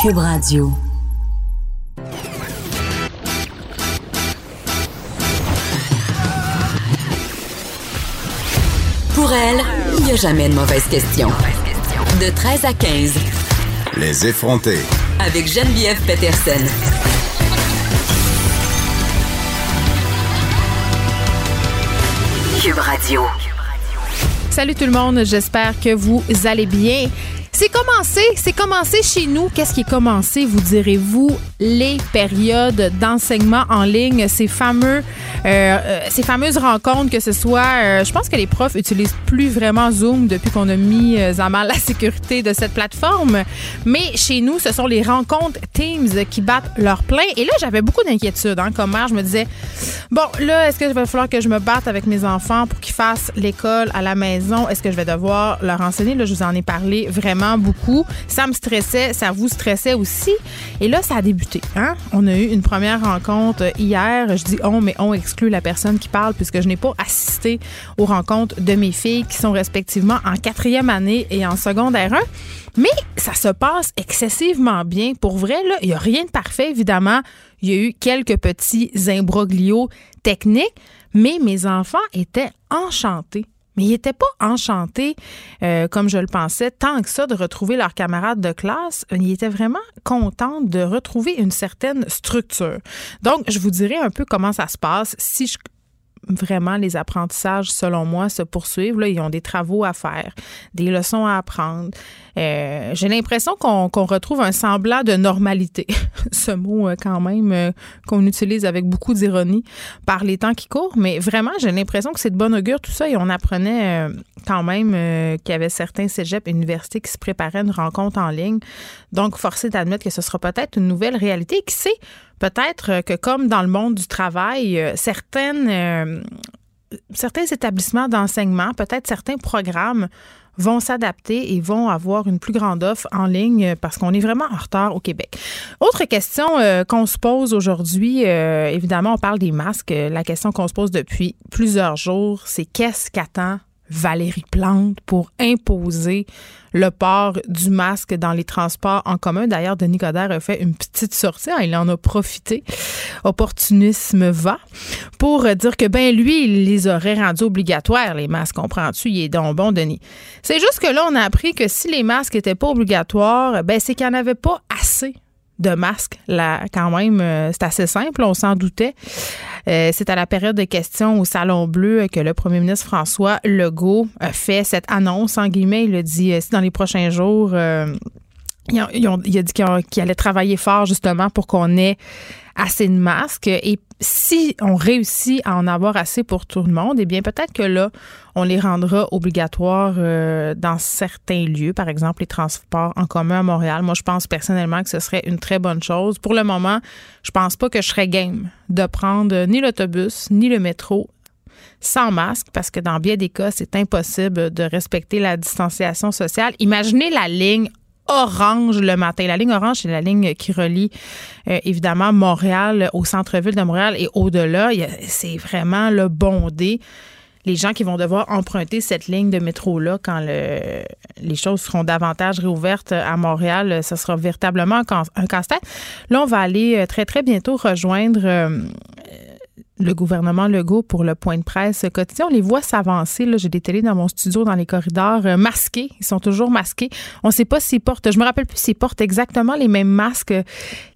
Cube Radio. Pour elle, il n'y a jamais de mauvaise question. De 13 à 15. Les effronter. Avec Geneviève Peterson. Cube Radio. Salut tout le monde, j'espère que vous allez bien. C'est commencé, c'est commencé chez nous. Qu'est-ce qui est commencé, vous direz-vous? Les périodes d'enseignement en ligne, ces fameux, euh, euh, ces fameuses rencontres, que ce soit, euh, je pense que les profs utilisent plus vraiment Zoom depuis qu'on a mis à mal la sécurité de cette plateforme. Mais chez nous, ce sont les rencontres Teams qui battent leur plein. Et là, j'avais beaucoup d'inquiétudes, hein, comme mère. Je me disais, bon, là, est-ce que va falloir que je me batte avec mes enfants pour qu'ils fassent l'école à la maison? Est-ce que je vais devoir leur enseigner? Là, je vous en ai parlé vraiment beaucoup. Ça me stressait, ça vous stressait aussi. Et là, ça a débuté. Hein? On a eu une première rencontre hier. Je dis on, mais on exclut la personne qui parle puisque je n'ai pas assisté aux rencontres de mes filles qui sont respectivement en quatrième année et en secondaire 1. Mais ça se passe excessivement bien. Pour vrai, il n'y a rien de parfait, évidemment. Il y a eu quelques petits imbroglios techniques, mais mes enfants étaient enchantés mais ils n'étaient pas enchantés, euh, comme je le pensais, tant que ça, de retrouver leurs camarades de classe. Ils étaient vraiment contents de retrouver une certaine structure. Donc, je vous dirai un peu comment ça se passe. Si vraiment les apprentissages, selon moi, se poursuivent. Là, ils ont des travaux à faire, des leçons à apprendre. Euh, j'ai l'impression qu'on retrouve un semblant de normalité. Ce mot, euh, quand même, euh, qu'on utilise avec beaucoup d'ironie par les temps qui courent. Mais vraiment, j'ai l'impression que c'est de bon augure tout ça. Et on apprenait quand même qu'il y avait certains cégeps et universités qui se préparaient à une rencontre en ligne. Donc, forcé d'admettre que ce sera peut-être une nouvelle réalité. Qui sait, peut-être que comme dans le monde du travail, certaines certains établissements d'enseignement, peut-être certains programmes vont s'adapter et vont avoir une plus grande offre en ligne parce qu'on est vraiment en retard au Québec. Autre question euh, qu'on se pose aujourd'hui, euh, évidemment, on parle des masques. La question qu'on se pose depuis plusieurs jours, c'est qu'est-ce qu'attend Valérie Plante pour imposer le port du masque dans les transports en commun. D'ailleurs, Denis Coderre a fait une petite sortie. Hein, il en a profité. Opportunisme va. Pour dire que, ben, lui, il les aurait rendus obligatoires, les masques. Comprends-tu? Il est donc bon, Denis. C'est juste que là, on a appris que si les masques n'étaient pas obligatoires, ben, c'est qu'il n'y en avait pas assez de masques. Là, quand même, euh, c'est assez simple, on s'en doutait. Euh, c'est à la période de questions au Salon Bleu que le premier ministre François Legault a fait cette annonce, en guillemets. Il a dit, euh, dans les prochains jours, il a, dit qu'il allait travailler fort justement pour qu'on ait assez de masques. Et si on réussit à en avoir assez pour tout le monde, eh bien peut-être que là, on les rendra obligatoires euh, dans certains lieux, par exemple les transports en commun à Montréal. Moi, je pense personnellement que ce serait une très bonne chose. Pour le moment, je pense pas que je serais game de prendre ni l'autobus ni le métro sans masque parce que dans bien des cas, c'est impossible de respecter la distanciation sociale. Imaginez la ligne orange le matin. La ligne orange, c'est la ligne qui relie euh, évidemment Montréal au centre-ville de Montréal et au-delà. C'est vraiment le bondé. Les gens qui vont devoir emprunter cette ligne de métro-là quand le, les choses seront davantage réouvertes à Montréal, ce sera véritablement un casse-tête. Là, on va aller euh, très, très bientôt rejoindre euh, le gouvernement Legault pour le point de presse quotidien. On les voit s'avancer. J'ai des télés dans mon studio, dans les corridors, euh, masqués. Ils sont toujours masqués. On ne sait pas s'ils portent, je me rappelle plus s'ils portent exactement les mêmes masques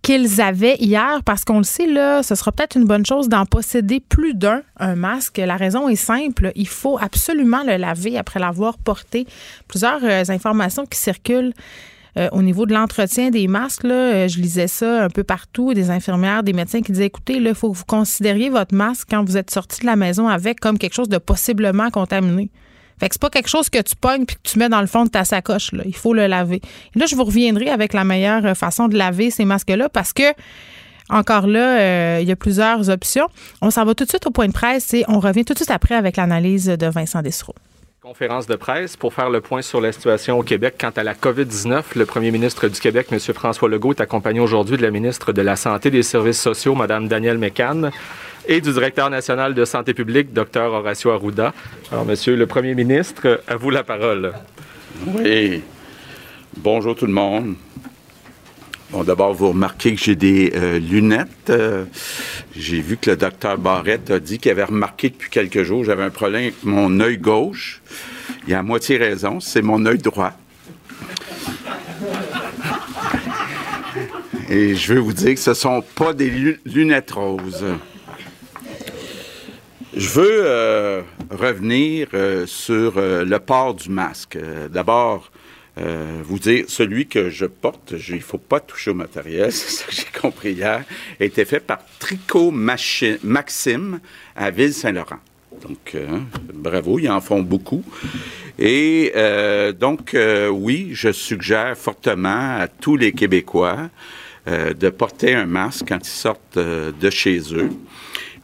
qu'ils avaient hier, parce qu'on le sait, là, ce sera peut-être une bonne chose d'en posséder plus d'un, un masque. La raison est simple. Il faut absolument le laver après l'avoir porté. Plusieurs euh, informations qui circulent euh, au niveau de l'entretien des masques, euh, je lisais ça un peu partout, des infirmières, des médecins qui disaient, écoutez, il faut que vous considériez votre masque quand vous êtes sorti de la maison avec comme quelque chose de possiblement contaminé. Fait que c'est pas quelque chose que tu pognes puis que tu mets dans le fond de ta sacoche. Il faut le laver. Et là, je vous reviendrai avec la meilleure façon de laver ces masques-là parce que encore là, euh, il y a plusieurs options. On s'en va tout de suite au point de presse et on revient tout de suite après avec l'analyse de Vincent Dessereau. Conférence de presse pour faire le point sur la situation au Québec quant à la COVID-19. Le premier ministre du Québec, M. François Legault, est accompagné aujourd'hui de la ministre de la Santé et des Services sociaux, Mme Danielle Mécan, et du directeur national de santé publique, Dr. Horacio Arruda. Alors, Monsieur le premier ministre, à vous la parole. Oui. Bonjour tout le monde. Bon, d'abord, vous remarquez que j'ai des euh, lunettes. Euh, j'ai vu que le docteur Barrette a dit qu'il avait remarqué depuis quelques jours j'avais un problème avec mon œil gauche. Il a à moitié raison, c'est mon œil droit. Et je veux vous dire que ce ne sont pas des lunettes roses. Je veux euh, revenir sur le port du masque. D'abord, euh, vous dire, celui que je porte, il ne faut pas toucher au matériel, c'est ça que j'ai compris hier, a été fait par Tricot Maxime à Ville-Saint-Laurent. Donc, euh, bravo, ils en font beaucoup. Et euh, donc, oui, je suggère fortement à tous les Québécois de porter un masque quand ils sortent de chez eux.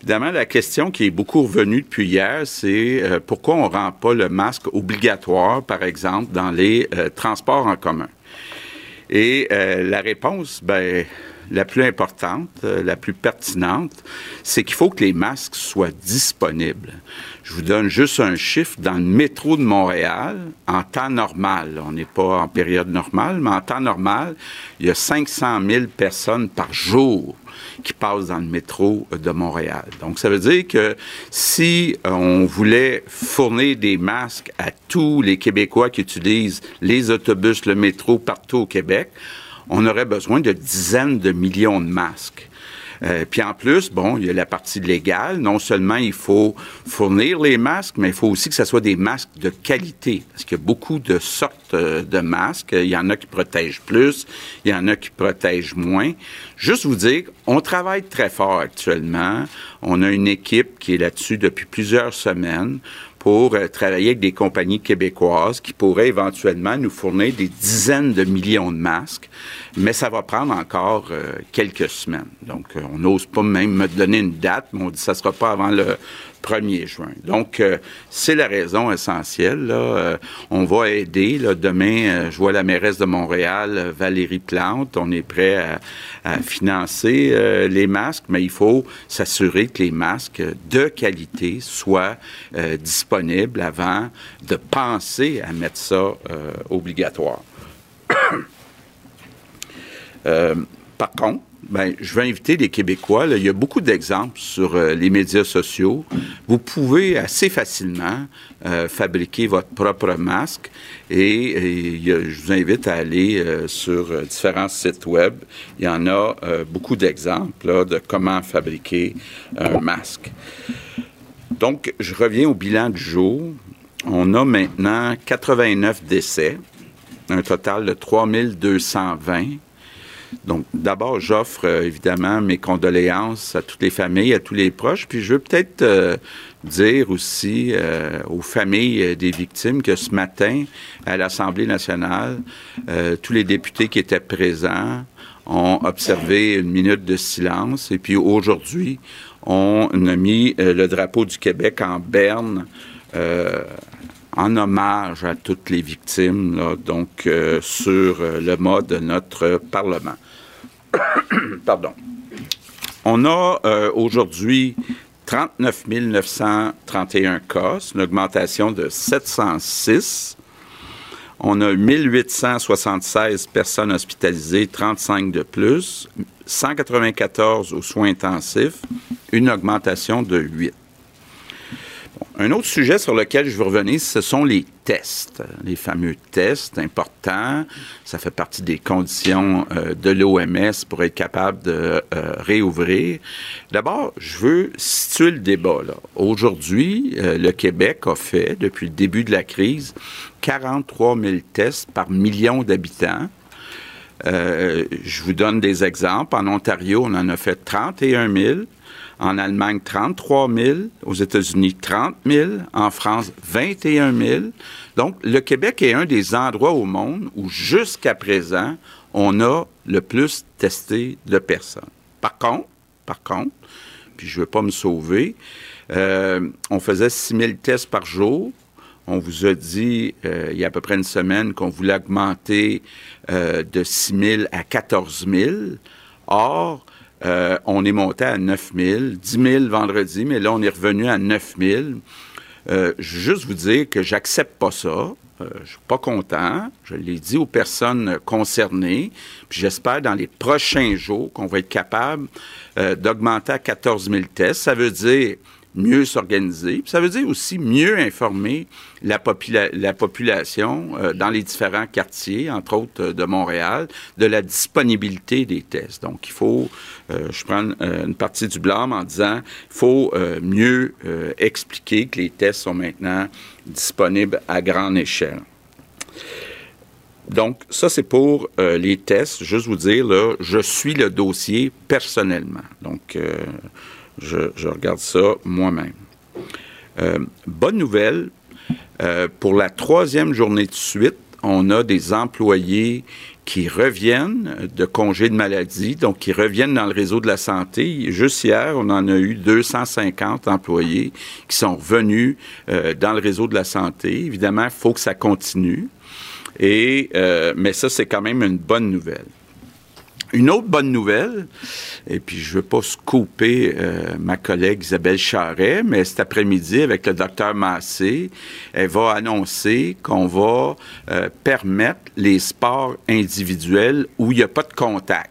Évidemment, la question qui est beaucoup revenue depuis hier, c'est euh, pourquoi on ne rend pas le masque obligatoire, par exemple, dans les euh, transports en commun? Et euh, la réponse, ben, la plus importante, la plus pertinente, c'est qu'il faut que les masques soient disponibles. Je vous donne juste un chiffre. Dans le métro de Montréal, en temps normal, on n'est pas en période normale, mais en temps normal, il y a 500 000 personnes par jour qui passent dans le métro de Montréal. Donc, ça veut dire que si euh, on voulait fournir des masques à tous les Québécois qui utilisent les autobus, le métro partout au Québec, on aurait besoin de dizaines de millions de masques. Euh, puis en plus, bon, il y a la partie légale. Non seulement il faut fournir les masques, mais il faut aussi que ce soit des masques de qualité. Parce qu'il y a beaucoup de sortes euh, de masques. Il y en a qui protègent plus, il y en a qui protègent moins. Juste vous dire, on travaille très fort actuellement. On a une équipe qui est là-dessus depuis plusieurs semaines pour euh, travailler avec des compagnies québécoises qui pourraient éventuellement nous fournir des dizaines de millions de masques, mais ça va prendre encore euh, quelques semaines. Donc, euh, on n'ose pas même me donner une date, mais on dit que ça ne sera pas avant le 1er juin. Donc, euh, c'est la raison essentielle. Euh, on va aider. Demain, euh, je vois la mairesse de Montréal, Valérie Plante. On est prêt à financer les masques, mais il faut s'assurer que les masques de qualité soient disponibles avant de penser à mettre ça obligatoire. par contre, ben, je vais inviter les Québécois. il y a beaucoup d'exemples sur euh, les médias sociaux. Vous pouvez assez facilement euh, fabriquer votre propre masque et, je vous invite à aller euh, sur différents sites web. Il y en a beaucoup d'exemples de comment fabriquer un masque. Donc, je reviens au bilan du jour. On a maintenant 89 décès, un total de 3220 donc, d'abord, j'offre euh, évidemment mes condoléances à toutes les familles, à tous les proches. Puis, je veux peut-être euh, dire aussi euh, aux familles des victimes que ce matin, à l'Assemblée nationale, tous les députés qui étaient présents ont observé une minute de silence. Et puis, aujourd'hui, on a mis le drapeau du Québec en berne en hommage à toutes les victimes, donc euh, sur euh, le mode de notre Parlement. Pardon. On a euh, aujourd'hui 39 931 cas, une augmentation de 706. On a 1876 personnes hospitalisées, 35 de plus, 194 aux soins intensifs, une augmentation de 8. Un autre sujet sur lequel je veux revenir, ce sont les tests, les fameux tests importants. Ça fait partie des conditions euh, de l'OMS pour être capable de euh, réouvrir. D'abord, je veux situer le débat. Aujourd'hui, euh, le Québec a fait, depuis le début de la crise, 43 000 tests par million d'habitants. je vous donne des exemples. En Ontario, on en a fait 31 000. En Allemagne, 33 000. Aux États-Unis, 30 000. En France, 21 000. Donc, le Québec est un des endroits au monde où, jusqu'à présent, on a le plus testé de personnes. Par contre, par contre, puis je ne veux pas me sauver, euh, on faisait 6 000 tests par jour. On vous a dit, euh, il y a à peu près une semaine, qu'on voulait augmenter euh, de 6 000 à 14 000. Or, on est monté à 9 000, 10 000 vendredi, mais là, on est revenu à 9 000. je veux juste vous dire que j'accepte pas ça. Je je suis pas content. Je l'ai dit aux personnes concernées. Puis j'espère dans les prochains jours qu'on va être capable d'augmenter à 14 000 tests. Ça veut dire mieux s'organiser. Ça veut dire aussi mieux informer la, la population euh, dans les différents quartiers, entre autres euh, de Montréal, de la disponibilité des tests. Donc, il faut, euh, je prends une partie du blâme en disant, il faut mieux expliquer que les tests sont maintenant disponibles à grande échelle. Donc, ça, c'est pour les tests. Juste vous dire, là, je suis le dossier personnellement. Donc, je, regarde ça moi-même. Euh, bonne nouvelle, euh, pour la troisième journée de suite, on a des employés qui reviennent de congés de maladie, donc qui reviennent dans le réseau de la santé. Juste hier, on en a eu 250 employés qui sont revenus euh, dans le réseau de la santé. Évidemment, il faut que ça continue. Mais ça, c'est quand même une bonne nouvelle. Une autre bonne nouvelle, et puis je ne veux pas scooper euh, ma collègue Isabelle Charret, mais cet après-midi, avec le docteur Massé, elle va annoncer qu'on va euh, permettre les sports individuels où il n'y a pas de contact.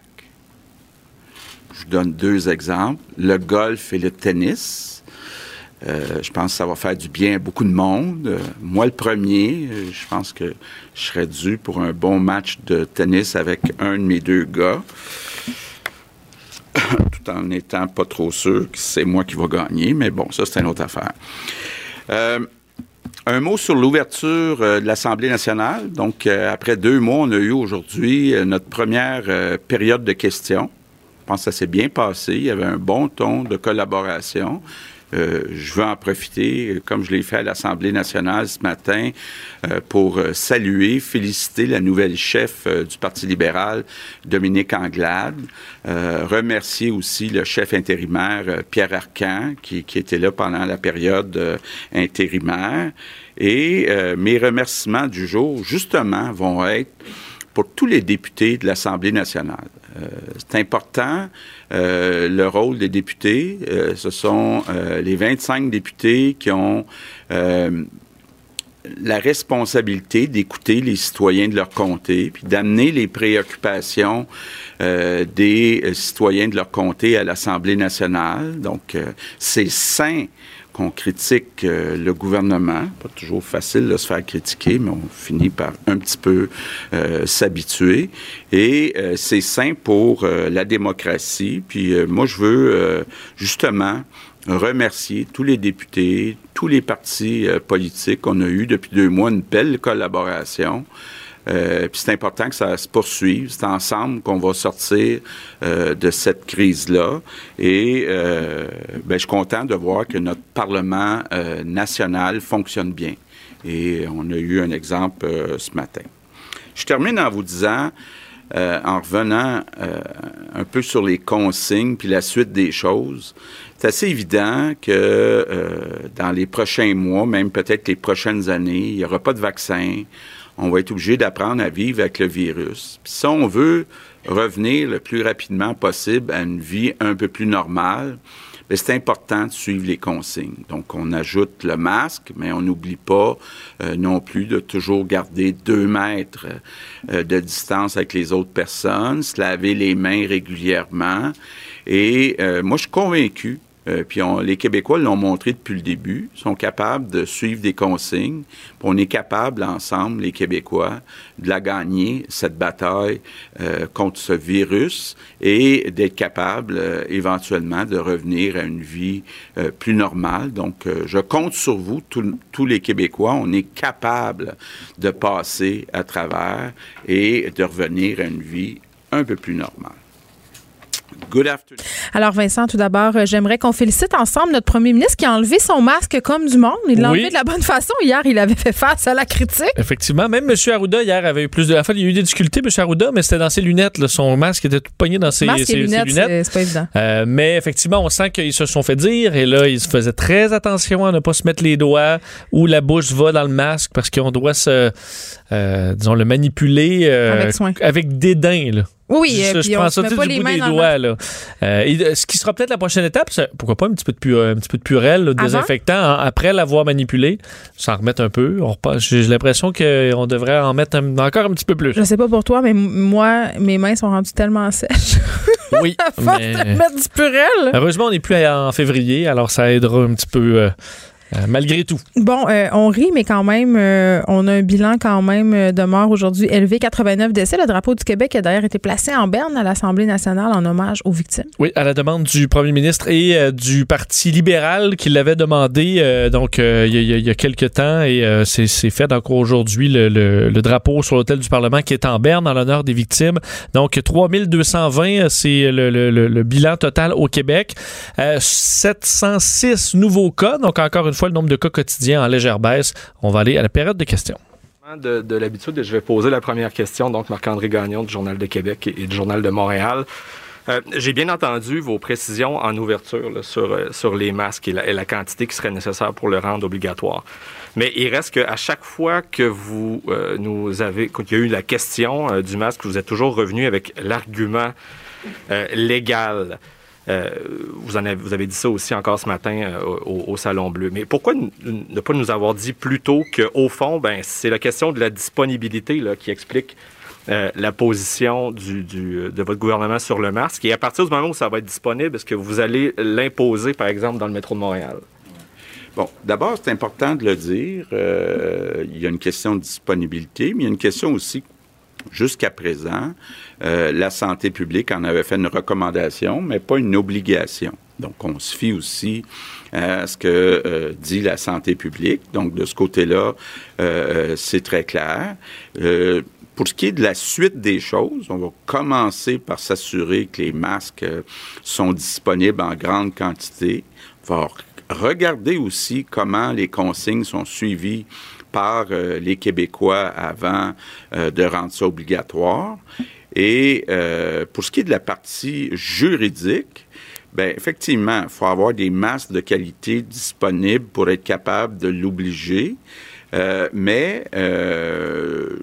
Je vous donne deux exemples, le golf et le tennis. Euh, je pense que ça va faire du bien à beaucoup de monde. Euh, moi, le premier, euh, je pense que je serais dû pour un bon match de tennis avec un de mes deux gars, tout en n'étant pas trop sûr que c'est moi qui va gagner, mais bon, ça, c'est une autre affaire. un mot sur l'ouverture de l'Assemblée nationale. Donc, après deux mois, on a eu aujourd'hui notre première période de questions. Je pense que ça s'est bien passé. Il y avait un bon ton de collaboration. Euh, je veux en profiter, comme je l'ai fait à l'Assemblée nationale ce matin, euh, pour euh, saluer, féliciter la nouvelle chef du Parti libéral, Dominique Anglade, remercier aussi le chef intérimaire, Pierre Arcan, qui, qui, était là pendant la période intérimaire. Et mes remerciements du jour, justement, vont être pour tous les députés de l'Assemblée nationale. Euh, c'est important, euh, le rôle des députés. Euh, ce sont les 25 députés qui ont la responsabilité d'écouter les citoyens de leur comté, puis d'amener les préoccupations des citoyens de leur comté à l'Assemblée nationale. Donc, c'est sain qu'on critique euh, le gouvernement. Pas toujours facile de se faire critiquer, mais on finit par un petit peu euh, s'habituer. Et euh, c'est sain pour la démocratie. Puis moi, je veux justement remercier tous les députés, tous les partis politiques. On a eu depuis deux mois une belle collaboration. Euh, puis c'est important que ça se poursuive. C'est ensemble qu'on va sortir euh, de cette crise-là. Et euh, ben, je suis content de voir que notre Parlement national fonctionne bien. Et on a eu un exemple ce matin. Je termine en vous disant, en revenant un peu sur les consignes puis la suite des choses, c'est assez évident que dans les prochains mois, même peut-être les prochaines années, il n'y aura pas de vaccin on va être obligé d'apprendre à vivre avec le virus. Si on veut revenir le plus rapidement possible à une vie un peu plus normale, ben, c'est important de suivre les consignes. Donc, on ajoute le masque, mais on n'oublie pas euh, non plus de toujours garder deux mètres euh, de distance avec les autres personnes, se laver les mains régulièrement. Et euh, moi, je suis convaincu euh, puis les Québécois l'ont montré depuis le début, sont capables de suivre des consignes. on est capable ensemble, les Québécois, de la gagner, cette bataille euh, contre ce virus, et d'être capable euh, éventuellement de revenir à une vie plus normale. Donc, je compte sur vous, tous les Québécois, on est capable de passer à travers et de revenir à une vie un peu plus normale. Good afternoon. Alors, Vincent, tout d'abord, euh, j'aimerais qu'on félicite ensemble notre premier ministre qui a enlevé son masque comme du monde. Il l'a Oui. enlevé de la bonne façon. Hier, il avait fait face à la critique. Effectivement, même M. Arruda hier avait eu plus de. Enfin, il y a eu des difficultés, M. Arruda, mais c'était dans ses lunettes. là. Son masque était tout pogné dans ses, masque ses- et ses lunettes, lunettes. c'est- pas évident. Euh, mais effectivement, on sent qu'ils se sont fait dire et là, ils faisaient très attention à ne pas se mettre les doigts ou la bouche va dans le masque parce qu'on doit se, euh, disons, le manipuler euh, Avec soin. avec dédain. Là. Oui, Je- euh, je prends ça du bout des doigts. Là. Euh, et, euh, ce qui sera peut-être la prochaine étape, c'est pourquoi pas un petit peu de, pu- un petit peu de purel, là, de Avant? désinfectant, hein, après l'avoir manipulé, s'en remettre un peu. J'ai l'impression qu'on devrait en mettre un- encore un petit peu plus. Je sais pas pour toi, mais moi, mes mains sont rendues tellement sèches. Oui, À force mais- de mettre du purel. Heureusement, on n'est plus en février, alors ça aidera un petit peu euh, euh, malgré tout. Bon, euh, on rit, mais quand même, euh, on a un bilan quand même de morts aujourd'hui élevé, 89 décès. Le drapeau du Québec a d'ailleurs été placé en berne à l'Assemblée nationale en hommage aux victimes. Oui, à la demande du premier ministre et du Parti libéral qui l'avait demandé donc il y, a- y y quelques temps et c'est fait donc aujourd'hui le, le- le drapeau sur l'hôtel du Parlement qui est en berne en l'honneur des victimes. Donc 3220, euh, c'est le, bilan total au Québec. Euh, 706 nouveaux cas, donc encore une fois le nombre de cas quotidiens en légère baisse. On va aller à la période de questions. De, de l'habitude, je vais poser la première question, donc Marc-André Gagnon du Journal de Québec et, du Journal de Montréal. Euh, J'ai bien entendu vos précisions en ouverture euh, sur les masques et la, quantité qui serait nécessaire pour le rendre obligatoire. Mais il reste qu'à chaque fois que vous euh, nous avez, qu'il y a eu la question du masque, vous êtes toujours revenu avec l'argument légal. Euh, vous, avez, dit ça aussi encore ce matin euh, au, Salon Bleu. Mais pourquoi ne pas nous avoir dit plus tôt qu'au fond, ben, c'est la question de la disponibilité qui explique euh, la position de votre gouvernement sur le masque. Et à partir du moment où ça va être disponible, est-ce que vous allez l'imposer, par exemple, dans le métro de Montréal? Bon, d'abord, c'est important de le dire. il y a une question de disponibilité, mais il y a une question aussi, jusqu'à présent, euh, la santé publique en avait fait une recommandation, mais pas une obligation. Donc, on se fie aussi à ce que euh, dit la santé publique. Donc, de ce côté-là, euh, c'est très clair. Pour ce qui est de la suite des choses, on va commencer par s'assurer que les masques sont disponibles en grande quantité. On va regarder aussi comment les consignes sont suivies par euh, les Québécois avant euh, de rendre ça obligatoire. Et euh, pour ce qui est de la partie juridique, ben effectivement, il faut avoir des masques de qualité disponibles pour être capable de l'obliger. Mais je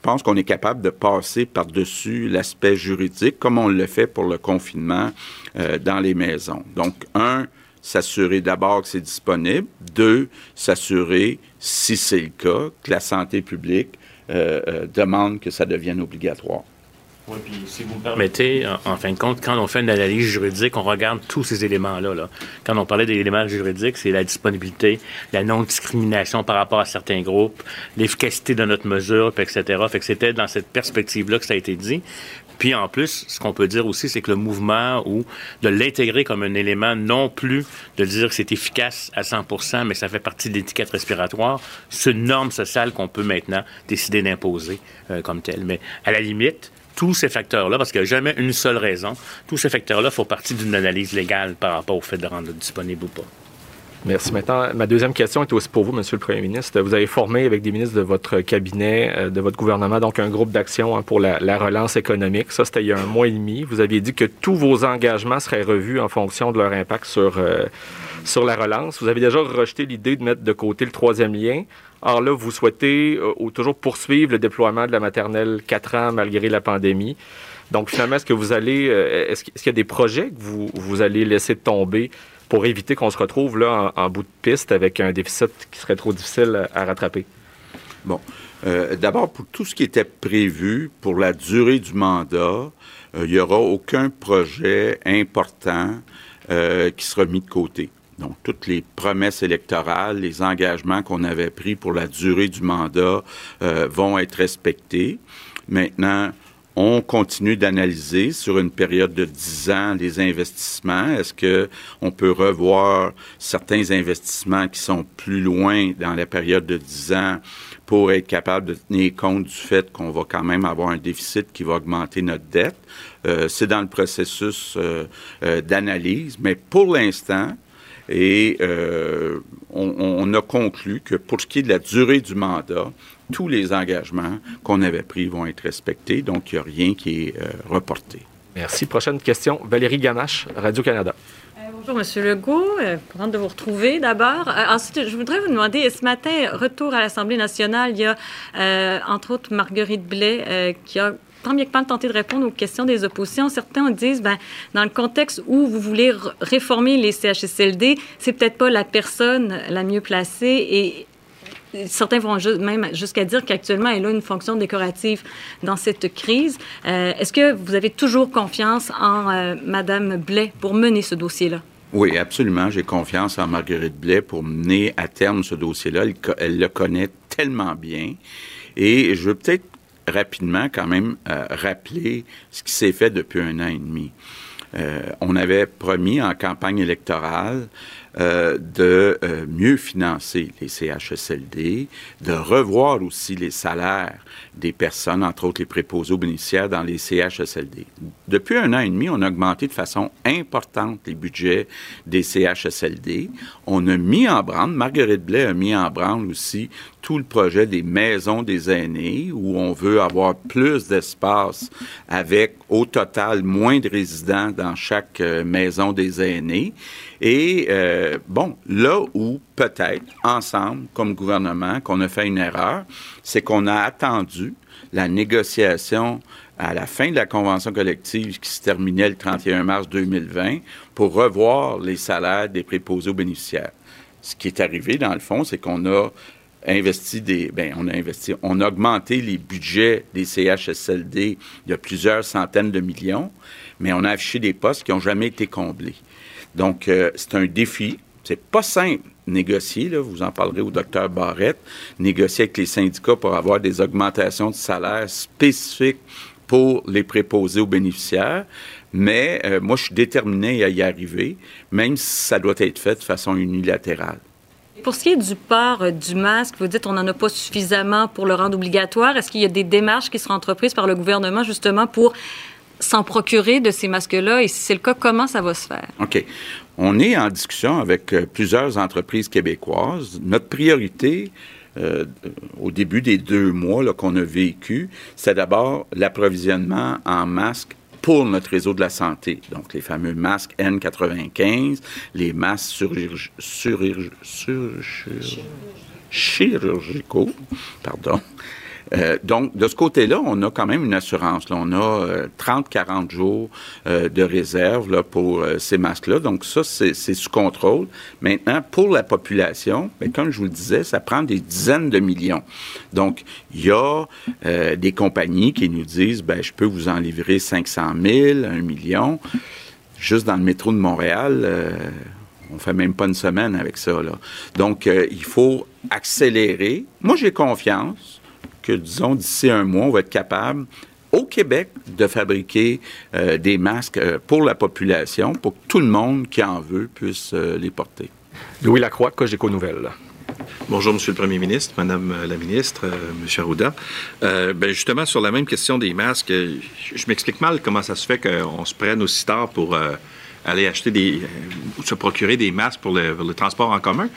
pense qu'on est capable de passer par-dessus l'aspect juridique, comme on le fait pour le confinement dans les maisons. Donc, un, s'assurer d'abord que c'est disponible. Deux, s'assurer, si c'est le cas, que la santé publique euh, euh, demande que ça devienne obligatoire. Oui, puis si vous me permettez, en, en fin de compte, quand on fait une analyse juridique, on regarde tous ces éléments-là. Là. Quand on parlait des éléments juridiques, c'est la disponibilité, la non-discrimination par rapport à certains groupes, l'efficacité de notre mesure, puis etc. Fait que c'était dans cette perspective-là que ça a été dit. Puis en plus, ce qu'on peut dire aussi, c'est que le mouvement ou de l'intégrer comme un élément non plus de dire que c'est efficace à 100 mais ça fait partie de l'étiquette respiratoire, c'est une norme sociale qu'on peut maintenant décider d'imposer euh, comme telle. Mais à la limite, tous ces facteurs-là, parce qu'il n'y a jamais une seule raison, tous ces facteurs-là font partie d'une analyse légale par rapport au fait de rendre disponible ou pas. Merci. Maintenant, ma deuxième question est aussi pour vous, Monsieur le Premier ministre. Vous avez formé avec des ministres de votre cabinet, euh, de votre gouvernement, donc un groupe d'action hein, pour la, la relance économique. Ça, c'était il y a un mois et demi. Vous aviez dit que tous vos engagements seraient revus en fonction de leur impact sur, euh, la relance. Vous avez déjà rejeté l'idée de mettre de côté le troisième lien. Or là, vous souhaitez euh, ou toujours poursuivre le déploiement de la maternelle 4 ans malgré la pandémie. Donc, finalement, est-ce que vous allez, est-ce qu'il y a des projets que vous allez laisser tomber pour éviter qu'on se retrouve là en, bout de piste avec un déficit qui serait trop difficile à, rattraper? Bon. Euh, D'abord, pour tout ce qui était prévu pour la durée du mandat, euh, il n'y aura aucun projet important euh, qui sera mis de côté. Donc, toutes les promesses électorales, les engagements qu'on avait pris pour la durée du mandat vont être respectés. Maintenant, on continue d'analyser sur une période de 10 ans les investissements. Est-ce que on peut revoir certains investissements qui sont plus loin dans la période de 10 ans pour être capable de tenir compte du fait qu'on va quand même avoir un déficit qui va augmenter notre dette? Euh, c'est dans le processus euh, euh, d'analyse, mais pour l'instant, et on, on, a conclu que pour ce qui est de la durée du mandat, tous les engagements qu'on avait pris vont être respectés, donc il n'y a rien qui est reporté. Merci. Prochaine question, Valérie Ganache, Radio-Canada. Bonjour, M. Legault. Euh, contente de vous retrouver d'abord. Euh, ensuite, je voudrais vous demander, ce matin, retour à l'Assemblée nationale, il y a, euh, entre autres, Marguerite Blais qui a tant bien que mal tenté de répondre aux questions des oppositions. Certains disent, ben, dans le contexte où vous voulez réformer les CHSLD, c'est peut-être pas la personne la mieux placée et Certains vont même jusqu'à dire qu'actuellement, elle a une fonction décorative dans cette crise. Est-ce que vous avez toujours confiance en Mme Madame Blais pour mener ce dossier-là? Oui, absolument. J'ai confiance en Marguerite Blais pour mener à terme ce dossier-là. Elle, le connaît tellement bien. Et je veux peut-être rapidement quand même euh, rappeler ce qui s'est fait depuis un an et demi. Euh, on avait promis en campagne électorale euh, de euh, mieux financer les CHSLD, de revoir aussi les salaires des personnes, entre autres les préposés aux bénéficiaires dans les CHSLD. Depuis un an et demi, on a augmenté de façon importante les budgets des CHSLD. On a mis en branle, Marguerite Blais a mis en branle aussi tout le projet des maisons des aînés, où on veut avoir plus d'espace avec au total moins de résidents dans chaque euh, maison des aînés. Et euh, bon, là où peut-être, ensemble, comme gouvernement, qu'on a fait une erreur, c'est qu'on a attendu la négociation à la fin de la convention collective qui se terminait le 31 mars 2020 pour revoir les salaires des préposés aux bénéficiaires. Ce qui est arrivé, dans le fond, c'est qu'on a investi des, ben, on a investi, on a augmenté les budgets des CHSLD de plusieurs centaines de millions, mais on a affiché des postes qui n'ont jamais été comblés. Donc, euh, c'est un défi. C'est pas simple négocier, vous en parlerez au docteur Barrette, négocier avec les syndicats pour avoir des augmentations de salaire spécifiques pour les préposés aux bénéficiaires. Mais euh, moi, je suis déterminé à y arriver, même si ça doit être fait de façon unilatérale. Pour ce qui est du port euh, du masque, vous dites on n'en a pas suffisamment pour le rendre obligatoire. Est-ce qu'il y a des démarches qui seront entreprises par le gouvernement justement pour s'en procurer de ces masques-là? Et si c'est le cas, comment ça va se faire? OK. On est en discussion avec euh, plusieurs entreprises québécoises. Notre priorité, euh, au début des deux mois qu'on a vécu, c'est d'abord l'approvisionnement en masques pour notre réseau de la santé. Donc, les fameux masques N95, les masques chirurgicaux, pardon, euh, donc, de ce côté-là, on a quand même une assurance. On a 30-40 euh, jours euh, de réserve pour ces masques-là. Donc, ça, c'est sous contrôle. Maintenant, pour la population, bien, comme je vous le disais, ça prend des dizaines de millions. Donc, il y a des compagnies qui nous disent, ben, je peux vous en livrer 500 000, 1 million. Juste dans le métro de Montréal, on fait même pas une semaine avec ça. Donc, il faut accélérer. Moi, j'ai confiance que, disons, d'ici un mois, on va être capable au Québec de fabriquer euh, des masques euh, pour la population, pour que tout le monde qui en veut puisse euh, les porter. Louis Lacroix, Cogeco Nouvelles. Bonjour, Monsieur le Premier ministre, Madame la ministre, Monsieur Arruda. ben justement, sur la même question des masques, je, m'explique mal comment ça se fait qu'on se prenne aussi tard pour aller acheter des, ou se procurer des masques pour le transport en commun.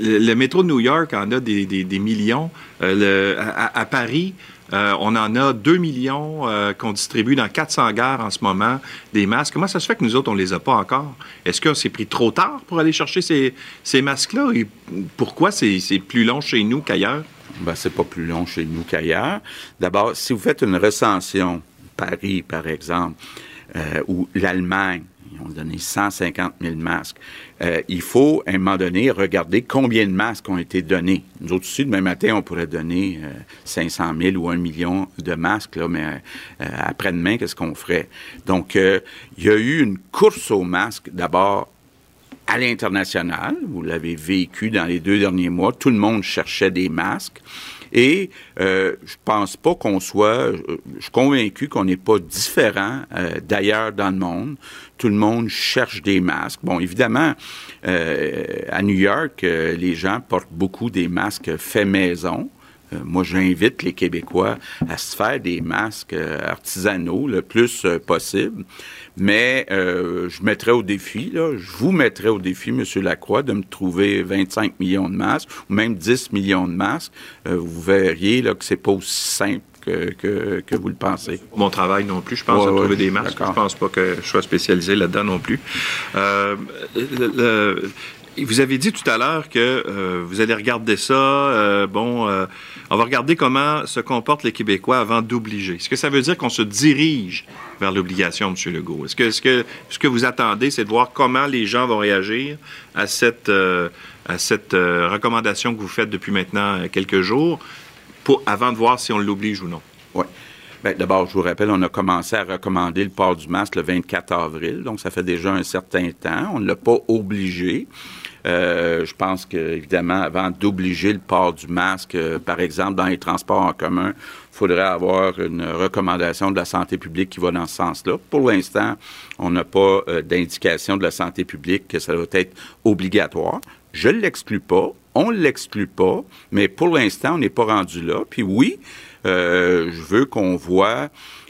Le, métro de New York en a des, millions. Euh, à, Paris, euh, on en a 2 millions euh, qu'on distribue dans 400 gares en ce moment, des masques. Comment ça se fait que nous autres, on ne les a pas encore? Est-ce qu'on s'est pris trop tard pour aller chercher ces, masques-là? Et pourquoi c'est plus long chez nous qu'ailleurs? Ben, c'est pas plus long chez nous qu'ailleurs. D'abord, si vous faites une recension, Paris, par exemple, ou l'Allemagne, ils ont donné 150 000 masques. Euh, il faut, à un moment donné, regarder combien de masques ont été donnés. Nous autres aussi, demain matin, on pourrait donner 500 euh, 000 ou 1 million de masques, mais euh, après-demain, qu'est-ce qu'on ferait? Donc, il y a eu une course aux masques, d'abord à l'international. Vous l'avez vécu dans les deux derniers mois. Tout le monde cherchait des masques. Et euh, je pense pas qu'on soit, je suis convaincu qu'on n'est pas différent euh, d'ailleurs dans le monde. Tout le monde cherche des masques. Bon, évidemment, euh, à New York, euh, les gens portent beaucoup des masques faits maison. Euh, moi, j'invite les Québécois à se faire des masques euh, artisanaux le plus euh, possible. Mais euh, je mettrais au défi, là, je vous mettrais au défi, M. Lacroix, de me trouver 25 millions de masques ou même 10 millions de masques. Euh, vous verriez là, que c'est pas aussi simple que, que, que vous le pensez. Mon travail non plus, je pense, Ouais, à ouais, trouver des masques. Je pense pas que je sois spécialisé là-dedans non plus. Euh, le- le- vous avez dit tout à l'heure que euh, vous allez regarder ça. euh, bon, euh, on va regarder comment se comportent les Québécois avant d'obliger. Est-ce que ça veut dire qu'on se dirige vers l'obligation, M. Legault? Est-ce que, est-ce que ce que vous attendez, c'est de voir comment les gens vont réagir à cette, euh, à cette euh, recommandation que vous faites depuis maintenant euh, quelques jours, avant de voir si on l'oblige ou non? Oui. Ben, D'abord, je vous rappelle, on a commencé à recommander le port du masque le 24 avril, donc ça fait déjà un certain temps. On ne l'a pas obligé. Je pense que, évidemment, avant d'obliger le port du masque, par exemple, dans les transports en commun, faudrait avoir une recommandation de la santé publique qui va dans ce sens-là. Pour l'instant, on n'a pas euh, d'indication de la santé publique que ça doit être obligatoire. Je ne l'exclus pas, on ne l'exclut pas, mais pour l'instant, on n'est pas rendu là. Puis oui, euh, je veux qu'on voit,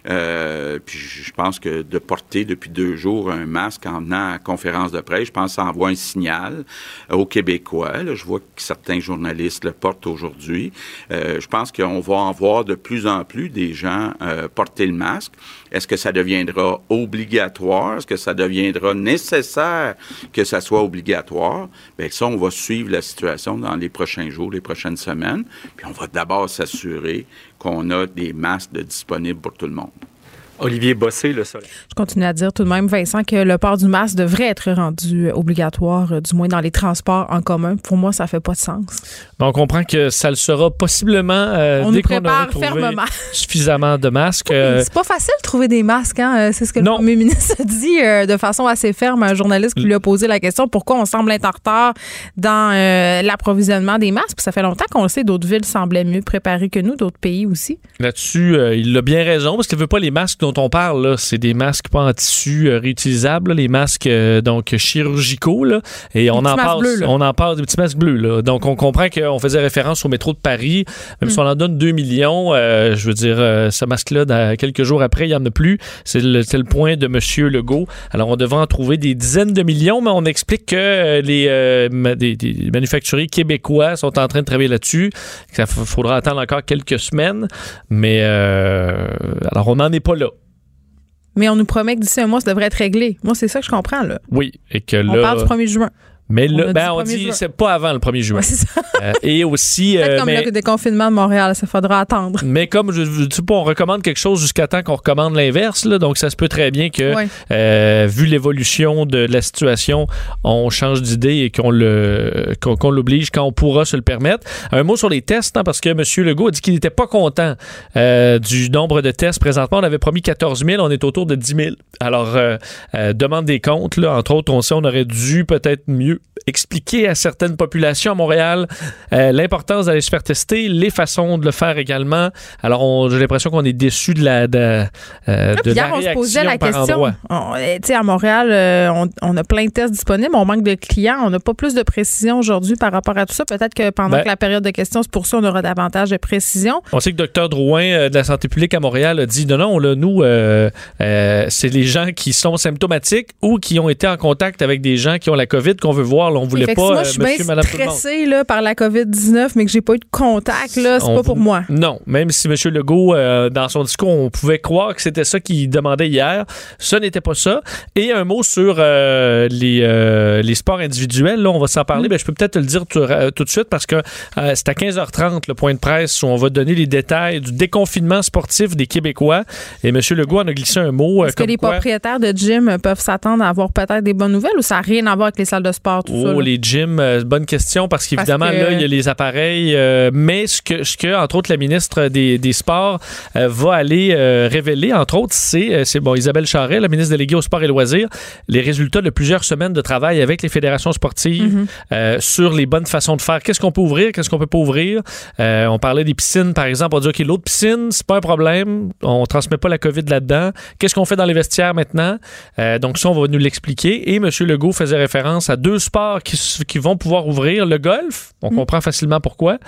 euh, puis je pense que de porter depuis deux jours un masque en venant à la conférence de presse, je pense que ça envoie un signal aux Québécois. Je vois que certains journalistes le portent aujourd'hui. Euh, je pense qu'on va en voir de plus en plus des gens euh, porter le masque. Est-ce que ça deviendra obligatoire? Est-ce que ça deviendra nécessaire que ça soit obligatoire? Bien, ça, on va suivre la situation dans les prochains jours, les prochaines semaines. Puis on va d'abord s'assurer qu'on a des masques disponibles pour tout le monde. Olivier Bossé, le soleil. Je continue à dire tout de même, Vincent, que le port du masque devrait être rendu obligatoire, euh, du moins dans les transports en commun. Pour moi, ça fait pas de sens. On comprend que ça le sera possiblement euh, On dès qu'on aura trouvé fermement. suffisamment de masques. euh, C'est pas facile de trouver des masques, hein? Euh, C'est ce que Non. le premier ministre a dit euh, de façon assez ferme à un journaliste qui lui a posé la question pourquoi on semble être en retard dans euh, l'approvisionnement des masques? Puis ça fait longtemps qu'on le sait, d'autres villes semblaient mieux préparées que nous, d'autres pays aussi. Là-dessus, euh, il a bien raison parce qu'il veut pas les masques dont on parle. là. C'est des masques pas en tissu euh, réutilisables, là, les masques euh, donc chirurgicaux. Là, et on en parle. bleus, on en parle des petits masques bleus. Là. Donc on comprend qu'on faisait référence au métro de Paris. Même Mm. si on en donne 2 millions, euh, je veux dire, euh, ce masque-là, dans- quelques jours après, il y en a plus. C'est le, c'est le point de Monsieur Legault. Alors on devrait en trouver des dizaines de millions, mais on explique que les ma- des, des manufacturiers québécois sont en train de travailler là-dessus. Ça f- faudra attendre encore quelques semaines, mais alors on n'en est pas là. Mais on nous promet que d'ici un mois, ça devrait être réglé. Moi, c'est ça que je comprends, là. Oui, et que On là, parle du 1er juin. Mais on ben, on 1er dit c'est pas avant le 1er juin. Ouais. Euh, et aussi, euh, comme mais- le déconfinement de Montréal, ça faudra attendre. Mais comme je je- sais pas, on recommande quelque chose jusqu'à temps qu'on recommande l'inverse, donc ça se peut très bien que, Ouais. euh, vu l'évolution de la situation, on change d'idée et qu'on le qu'on l'oblige quand on pourra se le permettre. Un mot sur les tests, hein, parce que M. Legault a dit qu'il n'était pas content euh, du nombre de tests. Présentement, on avait promis 14 000, on est autour de 10 000. Alors, demande des comptes, là, entre autres, on sait on aurait dû peut-être mieux expliquer à certaines populations à Montréal euh, l'importance d'aller se faire tester, les façons de le faire également. Alors, j'ai l'impression qu'on est déçu de la de, euh, de la on se posait la question. On- tu sais, à Montréal, euh, on, on a plein de tests disponibles, on manque de clients, on n'a pas plus de précision aujourd'hui par rapport à tout ça. Peut-être que pendant Ben- que la période de questions, c'est pour ça qu'on aura davantage de précision. On sait que Dr Drouin de la santé publique à Montréal a dit non, non, là, nous, c'est les gens qui sont symptomatiques ou qui ont été en contact avec des gens qui ont la COVID qu'on veut voir. Là, on voulait pas si moi, euh, je suis monsieur, bien madame, stressée là, par la COVID-19, mais que j'ai pas eu de contact, là, c'est On pas pour moi. Non, même si M. Legault, euh, dans son discours, on pouvait croire que c'était ça qu'il demandait hier, ce n'était pas ça. Et un mot sur euh, les, euh, les sports individuels, là, on va s'en Mm. parler. Ben, je peux peut-être te le dire tout, tout de suite parce que c'est à 15h30 le point de presse où on va donner les détails du déconfinement sportif des Québécois. Et M. Legault en a glissé un mot. Est-ce que les quoi- propriétaires de gym peuvent s'attendre à avoir peut-être des bonnes nouvelles ou ça n'a rien à voir avec les salles de sport, tout ça? Oh, les gyms, euh, bonne question parce qu'évidemment, que- là, il y a les appareils, euh, mais ce que, ce que, entre autres, la ministre des, des Sports euh, va aller révéler, entre autres, c'est, c'est bon, Isabelle Charret, la ministre déléguée au sport et loisirs, les résultats de plusieurs semaines de travail avec les fédérations sportives Mhm. euh, sur les bonnes façons de faire. Qu'est-ce qu'on peut ouvrir, qu'est-ce qu'on peut pas ouvrir? On parlait des piscines, par exemple. On dit, OK, l'autre piscine, c'est pas un problème. On transmet pas la COVID là-dedans. Qu'est-ce qu'on fait dans les vestiaires maintenant? Donc, ça, on va nous l'expliquer. Et M. Legault faisait référence à deux sports qui, vont pouvoir ouvrir le golf, on Mm. comprend facilement pourquoi,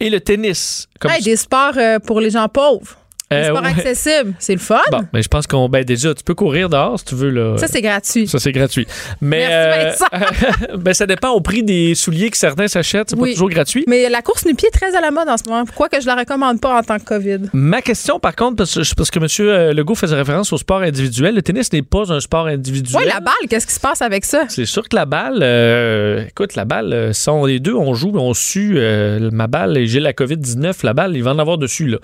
et le tennis. Comme Hey, des sports euh, pour les gens pauvres. Euh, sports ouais. accessibles. C'est le fun. Bon, mais je pense qu'on ben déjà tu peux courir dehors si tu veux là. Ça, c'est gratuit. Ça, c'est gratuit. Mais Merci, euh, ben, ça dépend au prix des souliers que certains s'achètent. C'est Oui. pas toujours gratuit. Mais la course nu-pied est très à la mode en ce moment. Pourquoi que je la recommande pas en tant que COVID? Ma question, par contre, parce que, parce que M. Legault faisait référence au sport individuel, le tennis n'est pas un sport individuel. Oui, la balle, qu'est-ce qui se passe avec ça? C'est sûr que la balle, euh, écoute, la balle, euh, sont les deux, on joue, on sue. euh, ma balle, et j'ai la COVID-19, la balle, il va en avoir dessus, là.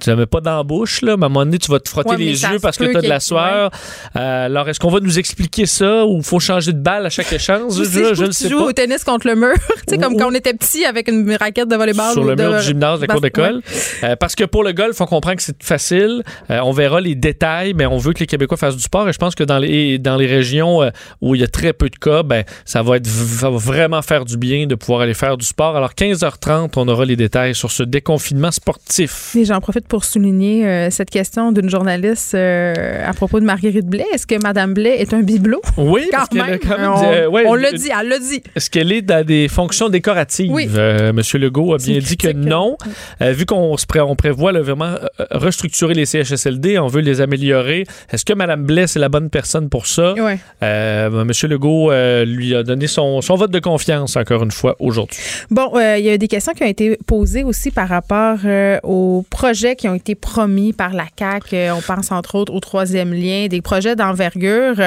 Tu la mets pas dans la bouche, là, mais à un moment donné, tu vas te frotter Ouais, les yeux parce que tu as de la sueur. Euh, alors, est-ce qu'on va nous expliquer ça ou faut changer de balle à chaque échange? Je, je, ne que tu sais joues pas. au tennis contre le mur, tu sais, comme quand on était petit avec une raquette de volleyball. sur le de- mur du gymnase de la cour d'école. ouais. Euh, parce que pour le golf, on comprend que c'est facile. Euh, on verra les détails, mais on veut que les Québécois fassent du sport. Et je pense que dans les, dans les régions où il y a très peu de cas, ben, ça, va être, ça va vraiment faire du bien de pouvoir aller faire du sport. Alors, 15h30, on aura les détails sur ce déconfinement sportif. Et j'en profite pour souligner euh, cette question d'une journaliste euh, à propos de Marguerite Blais. Est-ce que Madame Blais est un bibelot? Oui, Quand parce même. quand même on dit, euh, ouais, on l'a dit, elle l'a dit. Est-ce qu'elle est dans des fonctions décoratives? Oui. Monsieur Legault a C'est bien dit que non. Euh, vu qu'on pré- on prévoit là, vraiment restructurer les CHSLD, on veut les améliorer. Est-ce que Mme Blais est la bonne personne pour ça? Euh, Monsieur Legault lui a donné son, son vote de confiance encore une fois aujourd'hui. Bon, il y a des questions qui ont été posées aussi par rapport euh, aux projets qui ont été promis par la CAQ. Euh, on pense entre autres au troisième lien, des projets d'envergure.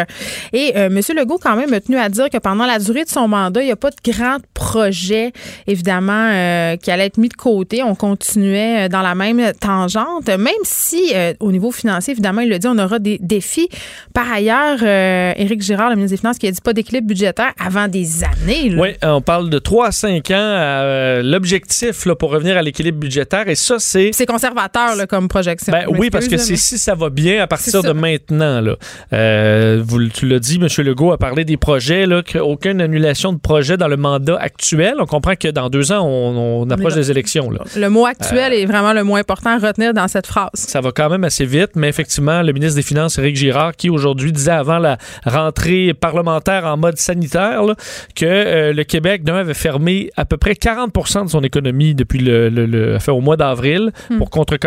Et euh, M. Legault, quand même, a tenu à dire que pendant la durée de son mandat, il n'y a pas de grands projets, évidemment, euh, qui allaient être mis de côté. On continuait dans la même tangente, même si, euh, au niveau financier, évidemment, il le dit, on aura des défis. Par ailleurs, Éric Girard, le ministre des Finances, qui a dit pas d'équilibre budgétaire avant des années. là. Oui, on parle de 3 à 5 ans. L'objectif pour revenir à l'équilibre budgétaire, et ça, c'est C'est conservateur là, comme projection. Ben oui, parce que c'est si ça va bien à partir de maintenant. Là. Euh, vous, tu l'as dit, M. Legault a parlé des projets, là, aucune annulation de projet dans le mandat actuel. On comprend que dans deux ans, on, on approche dans- des élections. Là. Le mot actuel Euh, est vraiment le moins important à retenir dans cette phrase. Ça va quand même assez vite, mais effectivement, le ministre des Finances, Éric Girard, qui aujourd'hui disait avant la rentrée parlementaire en mode sanitaire là, que euh, le Québec, d'un, avait fermé à peu près 40 de son économie depuis le, le- le- enfin, au mois d'avril Hmm. pour contre-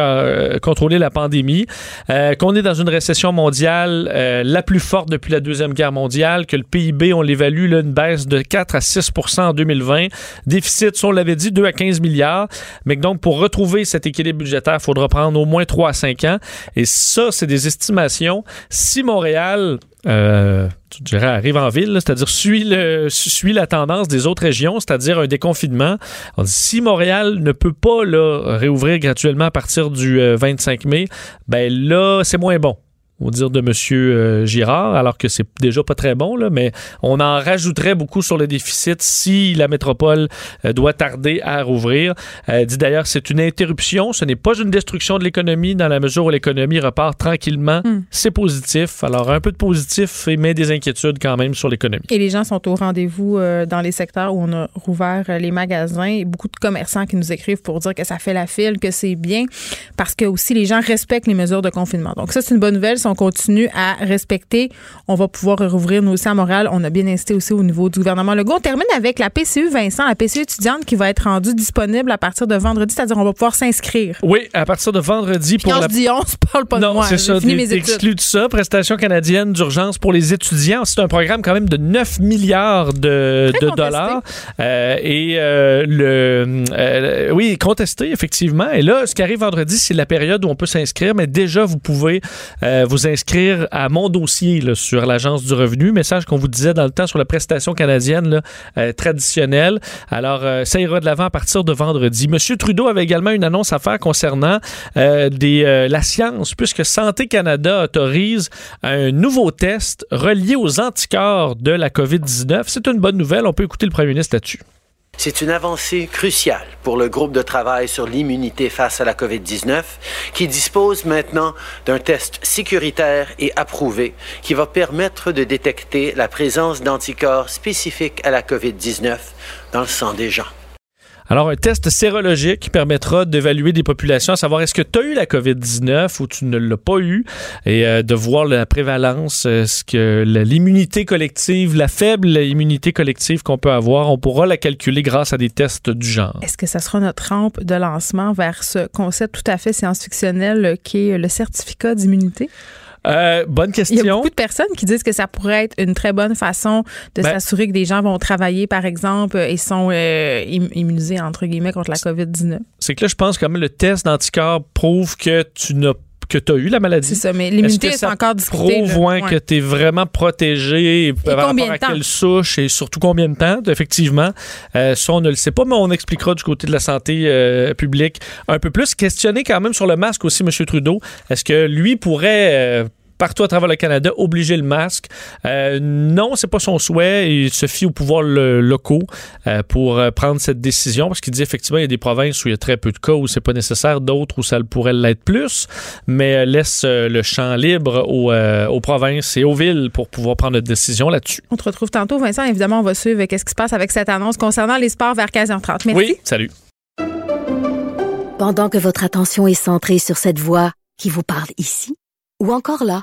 contrôler la pandémie, euh, qu'on est dans une récession mondiale euh, la plus forte depuis la Deuxième Guerre mondiale, que le PIB, on l'évalue, une baisse de 4 à 6% en 2020. Déficit, on l'avait dit, 2 à 15 milliards. Mais donc, pour retrouver cet équilibre budgétaire, il faudra prendre au moins 3 à 5 ans. Et ça, c'est des estimations. Si Montréal... Euh, tu dirais arrive en ville, c'est-à-dire suit, suit la tendance des autres régions, c'est-à-dire un déconfinement. Si Montréal ne peut pas là, réouvrir graduellement à partir du euh, 25 mai, ben là, c'est moins bon au dire de M. euh, Girard, alors que c'est déjà pas très bon, là, mais on en rajouterait beaucoup sur le déficit si la métropole euh, doit tarder à rouvrir. Euh, dit d'ailleurs, c'est une interruption, ce n'est pas une destruction de l'économie dans la mesure où l'économie repart tranquillement. Hmm. C'est positif. Alors, un peu de positif, mais des inquiétudes quand même sur l'économie. Et les gens sont au rendez-vous dans les secteurs où on a rouvert les magasins. Et beaucoup de commerçants qui nous écrivent pour dire que ça fait la file, que c'est bien, parce que aussi les gens respectent les mesures de confinement. Donc ça, c'est une bonne nouvelle. Si on continue à respecter, on va pouvoir rouvrir nous aussi à Montréal. On a bien insisté aussi au niveau du gouvernement Legault. On termine avec la PCU, Vincent, la PCU étudiante qui va être rendue disponible à partir de vendredi, c'est-à-dire on va pouvoir s'inscrire. Oui, à partir de vendredi pour Quand la je dis on, se parle pas de non, moi. c'est ça. fini t'es- mes t'es études. exclu de ça. Prestation canadienne d'urgence pour les étudiants. C'est un programme quand même de 9 milliards de, de dollars. Euh, et euh, le, euh, oui, contesté, effectivement. Et là, ce qui arrive vendredi, c'est la période où on peut s'inscrire. Mais déjà, vous pouvez euh, vous inscrire à mon dossier sur l'Agence du revenu. Message qu'on vous disait dans le temps sur la prestation canadienne euh, traditionnelle. Alors, euh, ça ira de l'avant à partir de vendredi. Monsieur Trudeau avait également une annonce à faire concernant euh, la science, puisque Santé Canada autorise un nouveau test relié aux anticorps de la COVID-19. C'est une bonne nouvelle. On peut écouter le premier ministre là-dessus. C'est une avancée cruciale pour le groupe de travail sur l'immunité face à la COVID-19 qui dispose maintenant d'un test sécuritaire et approuvé qui va permettre de détecter la présence d'anticorps spécifiques à la COVID-19 dans le sang des gens. Alors, un test sérologique qui permettra d'évaluer des populations, à savoir est-ce que tu as eu la COVID-19 ou tu ne l'as pas eu, et euh, de voir la prévalence, euh, ce que l'immunité collective, la faible immunité collective qu'on peut avoir, on pourra la calculer grâce à des tests du genre. Est-ce que ça sera notre rampe de lancement vers ce concept tout à fait science-fictionnel qui est le certificat d'immunité? Euh, bonne question. Il y a beaucoup de personnes qui disent que ça pourrait être une très bonne façon de Ben- s'assurer que des gens vont travailler, par exemple, et sont euh, im- immunisés, entre guillemets, contre la COVID-19. C'est que là, je pense quand même le test d'anticorps prouve que tu n'as que tu as eu la maladie. C'est ça, mais l'immunité est ça encore discutée. Prouve ouais, que tu es vraiment protégé par combien rapport à de temps? quelle souche et surtout combien de temps, effectivement? Euh, ça, on ne le sait pas, mais on expliquera du côté de la santé euh, publique un peu plus. Questionner quand même sur le masque aussi, M. Trudeau. Est-ce que lui pourrait... partout à travers le Canada, obliger le masque. Euh, non, c'est pas son souhait. Il se fie aux pouvoirs le- locaux euh, pour euh, prendre cette décision parce qu'il dit effectivement il y a des provinces où il y a très peu de cas où c'est pas nécessaire, d'autres où ça le pourrait l'être plus, mais euh, laisse euh, le champ libre aux, euh, aux provinces et aux villes pour pouvoir prendre une décision là-dessus. On te retrouve tantôt, Vincent. Évidemment, on va suivre qu'est-ce qui se passe avec cette annonce concernant les sports vers 15h30. Merci. Oui, salut. Pendant que votre attention est centrée sur cette voix qui vous parle ici, ou encore là,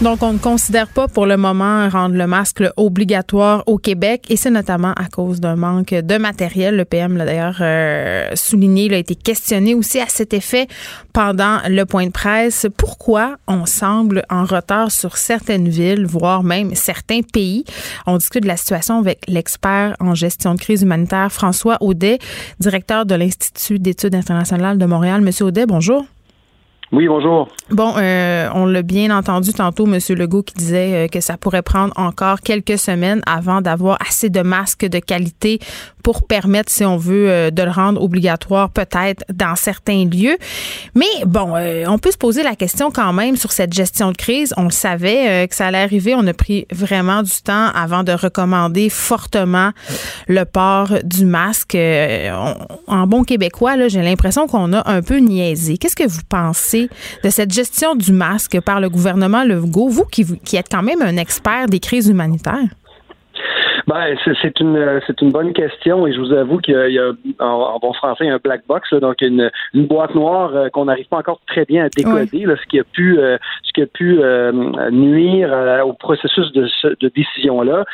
Donc, on ne considère pas pour le moment rendre le masque obligatoire au Québec et c'est notamment à cause d'un manque de matériel. Le PM l'a d'ailleurs euh, souligné, il a été questionné aussi à cet effet pendant le point de presse. Pourquoi on semble en retard sur certaines villes, voire même certains pays? On discute de la situation avec l'expert en gestion de crise humanitaire François Audet, directeur de l'Institut d'études internationales de Montréal. Monsieur Audet, bonjour. Oui, bonjour. Bon, euh, on l'a bien entendu tantôt, M. Legault, qui disait euh, que ça pourrait prendre encore quelques semaines avant d'avoir assez de masques de qualité pour permettre, si on veut, euh, de le rendre obligatoire peut-être dans certains lieux. Mais bon, on peut se poser la question quand même sur cette gestion de crise. On le savait que ça allait arriver. On a pris vraiment du temps avant de recommander fortement le port du masque. En bon québécois, j'ai l'impression qu'on a un peu niaisé. Qu'est-ce que vous pensez de cette gestion du masque par le gouvernement Legault, vous qui, qui êtes quand même un expert des crises humanitaires? Ben, c'est- une c'est une bonne question et je vous avoue qu'il y a, il y a, en, en bon français un black box, là, donc une, une boîte noire euh, qu'on n'arrive pas encore très bien à décoder, là, ce qui a pu euh, ce qui a pu euh, nuire euh, au processus de, de décision là.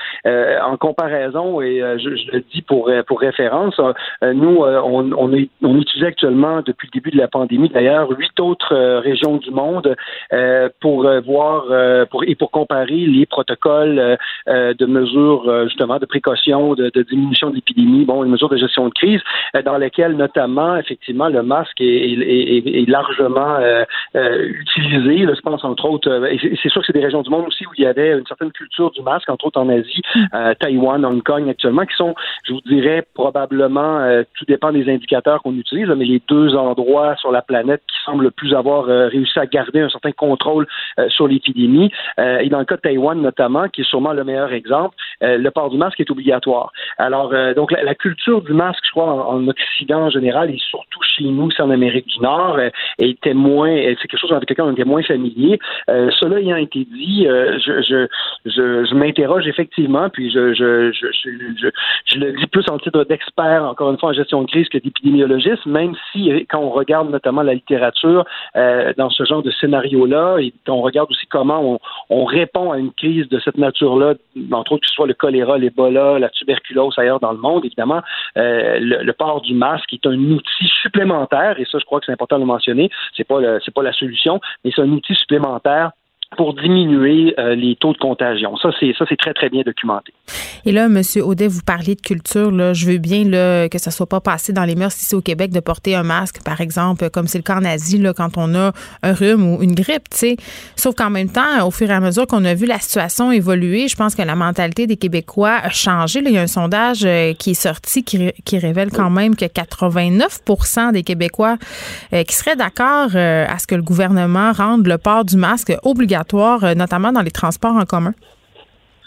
en comparaison et euh, je, je le dis pour euh, pour référence, euh, nous euh, on on, est- on utilise actuellement depuis le début de la pandémie d'ailleurs huit autres euh, régions du monde euh, pour euh, voir euh, pour et pour comparer les protocoles euh, euh, de mesures euh, justement de précaution, de, de diminution de l'épidémie, bon, les mesures de gestion de crise, euh, dans lesquelles notamment effectivement le masque est, est- est- est largement euh, euh, utilisé. Là, je pense entre autres, et c'est- sûr que c'est des régions du monde aussi où il y avait une certaine culture du masque, entre autres en Asie, euh, Taïwan, Hong Kong actuellement, qui sont, je vous dirais probablement, tout dépend des indicateurs qu'on utilise, mais les deux endroits sur la planète qui semblent le plus avoir réussi à garder un certain contrôle sur l'épidémie. Et dans le cas de Taïwan notamment, qui est sûrement le meilleur exemple, le port du masque est obligatoire. Alors, euh, donc la, culture du masque, je crois, en, en Occident en général, et surtout chez nous, c'est en Amérique du Nord, euh, était moins, euh, c'est quelque chose avec lequel on était moins familier. Cela ayant été dit, je, m'interroge effectivement, puis je, le dis plus en titre d'expert, encore une fois, en gestion de crise que d'épidémiologiste, même si quand on regarde notamment la littérature dans ce genre de scénario-là, et qu'on regarde aussi comment on, on répond à une crise de cette nature-là, entre autres que ce soit le choléra, l'Ebola, la tuberculose ailleurs dans le monde, évidemment, euh, le, le port du masque est un outil supplémentaire, et ça, je crois que c'est important de le mentionner. C'est pas le- c'est pas la solution, mais c'est un outil supplémentaire pour diminuer euh, les taux de contagion. Ça, c'est ça, c'est très très bien documenté. Et là, Monsieur Audet, vous parliez de culture. Là, je veux bien là, que ça soit pas passé dans les mœurs ici au Québec de porter un masque, par exemple, comme c'est le cas en Asie, là, quand on a un rhume ou une grippe. sais. Sauf qu'en même temps, au fur et à mesure qu'on a vu la situation évoluer, je pense que la mentalité des Québécois a changé. Là, il y a un sondage euh, qui est sorti qui, qui révèle quand même que 89% des Québécois euh, qui seraient d'accord euh, à ce que le gouvernement rende le port du masque obligatoire, euh, notamment dans les transports en commun?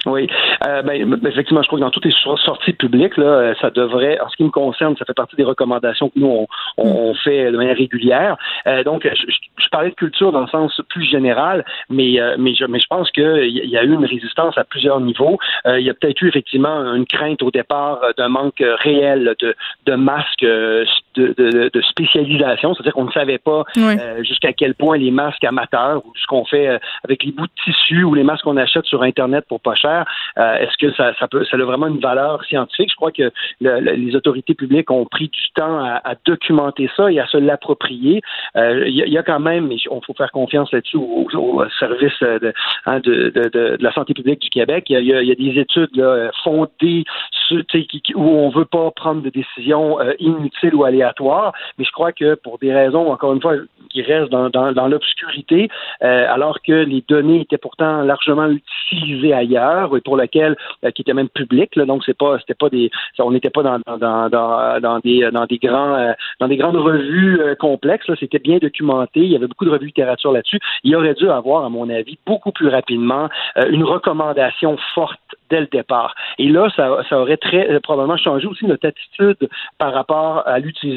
Oui. Euh, ben, effectivement, je crois que dans toutes les sorties publiques, là, euh, ça devrait, en ce qui me concerne, ça fait partie des recommandations que nous, on, on mm. fait de manière régulière. Euh, donc, je, je, parlais de culture dans le sens plus général, mais, euh, mais, je, mais je pense qu'il y a eu une résistance à plusieurs niveaux. il y a peut-être eu effectivement une crainte au départ d'un manque réel de, de masques de, de, de spécialisation, c'est-à-dire qu'on ne savait pas jusqu'à quel point les masques amateurs ou ce qu'on fait avec les bouts de tissu ou les masques qu'on achète sur Internet pour pas cher, euh, est-ce que ça, ça, peut, ça a vraiment une valeur scientifique? Je crois que les autorités publiques ont pris du temps à, documenter ça et à se l'approprier. Il euh, y, a quand même, il faut faire confiance là-dessus au, service hein, de, de, de, la santé publique du Québec. Il y, y a, des études là, fondées où on veut pas prendre de décisions euh, inutiles ou aléatoires, mais je crois que pour des raisons, encore une fois, qui restent dans, l'obscurité, alors que les données étaient pourtant largement utilisées ailleurs et pour lequel euh, qui était même public. Là, donc c'est pas c'était pas des on n'était pas dans, des dans des grands euh, dans des grandes revues euh, complexes. C'était bien documenté. Il y avait beaucoup de revues littérature là-dessus. Il aurait dû avoir, à mon avis, beaucoup plus rapidement une recommandation forte dès le départ. Et là, ça, ça aurait très probablement changé aussi notre attitude par rapport à l'utilisation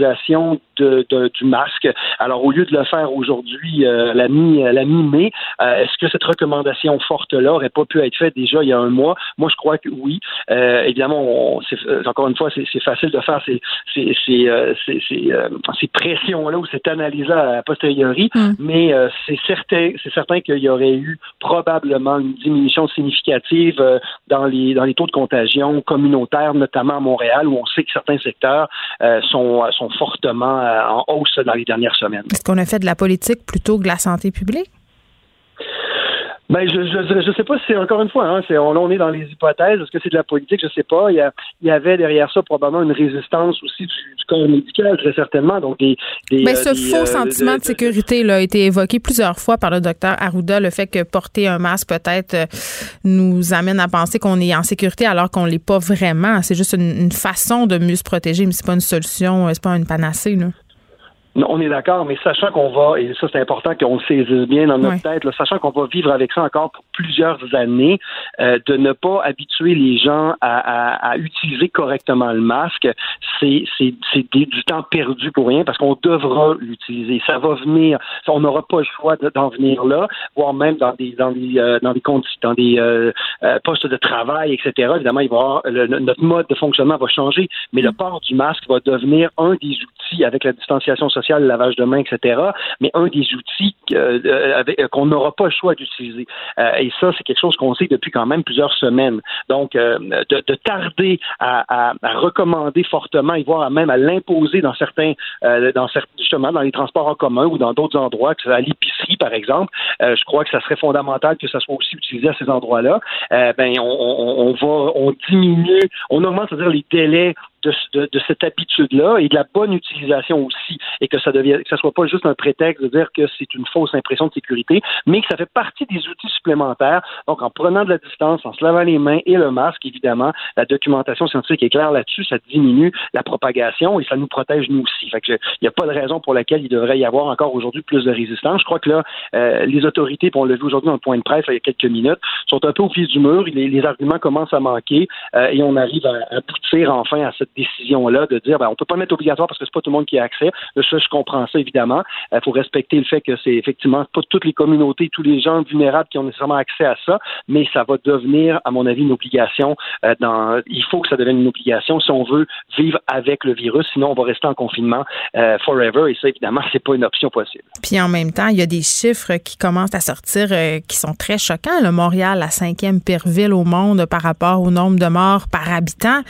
de, du masque. Alors, au lieu de le faire aujourd'hui, la mi la mi-mai, est-ce que cette recommandation forte là aurait pas pu être faite déjà il y a un mois? Moi, je crois que oui. Euh, évidemment, euh, encore une fois, c'est facile de faire ces, ces, ces, euh, ces pressions-là ou cette analyse-là a posteriori, mm. mais c'est certain, certain qu'il y aurait eu probablement une diminution significative dans les dans les taux de contagion communautaires, notamment à Montréal, où on sait que certains secteurs sont, sont fortement en hausse dans les dernières semaines. Est-ce qu'on a fait de la politique plutôt que de la santé publique? Ben, je, je, je sais pas si c'est encore une fois, hein, c'est, on, on est dans les hypothèses. Est-ce que c'est de la politique? Je sais pas. Il y, a, il y avait derrière ça probablement une résistance aussi du, corps médical, très certainement. Donc, des, des Mais ce euh, faux euh, sentiment de, sécurité là, a été évoqué plusieurs fois par le docteur Arruda. Le fait que porter un masque peut-être euh, nous amène à penser qu'on est en sécurité alors qu'on l'est pas vraiment. C'est juste une, une, façon de mieux se protéger, mais c'est pas une solution, c'est pas une panacée. Là. On est d'accord, mais sachant qu'on va, et ça c'est important qu'on le saisisse bien dans notre tête, sachant qu'on va vivre avec ça encore pour plusieurs années, euh, de ne pas habituer les gens à, utiliser correctement le masque, c'est du temps perdu pour rien parce qu'on devra l'utiliser. Ça va venir, on n'aura pas le choix d'en venir là, voire même dans des dans des euh, dans des dans des euh, postes de travail, etc. Évidemment, il va avoir, notre mode de fonctionnement va changer, mais le mm. port du masque va devenir un des outils avec la distanciation sociale le lavage de mains, etc. Mais un des outils euh, euh, qu'on n'aura pas le choix d'utiliser. Euh, et ça, c'est quelque chose qu'on sait depuis quand même plusieurs semaines. Donc, de, tarder à, recommander fortement et voire même à l'imposer dans certains, dans justement dans les transports en commun ou dans d'autres endroits, que à l'épicerie par exemple, je crois que ça serait fondamental que ça soit aussi utilisé à ces endroits-là. ben, on, va, on diminue, on augmente, c'est-à-dire les délais de, de, cette habitude-là et de la bonne utilisation aussi, et que ça devienne, que ça soit pas juste un prétexte de dire que c'est une fausse impression de sécurité, mais que ça fait partie des outils supplémentaires. Donc, en prenant de la distance, en se lavant les mains et le masque, évidemment, la documentation scientifique est claire là-dessus, ça diminue la propagation et ça nous protège nous aussi. Fait que il n'y a pas de raison pour laquelle il devrait y avoir encore aujourd'hui plus de résistance. Je crois que là, euh, les autorités, on l'a vu aujourd'hui dans le point de presse il y a quelques minutes, sont un peu au pied du mur. Les, les arguments commencent à manquer euh, et on arrive à aboutir enfin à cette décision-là de dire ben, on peut pas mettre obligatoire parce que c'est pas tout le monde qui a accès. Ça, je comprends ça, évidemment. Il faut respecter le fait que c'est effectivement pas toutes les communautés, tous les gens vulnérables qui ont nécessairement accès à ça, mais ça va devenir, à mon avis, une obligation. Euh, il faut que ça devienne une obligation si on veut vivre avec le virus, sinon on va rester en confinement euh, forever, et ça, évidemment, c'est pas une option possible. Puis en même temps, il y a des chiffres qui commencent à sortir euh, qui sont très choquants. Le Montréal, la cinquième pire ville au monde par rapport au nombre de morts par habitant.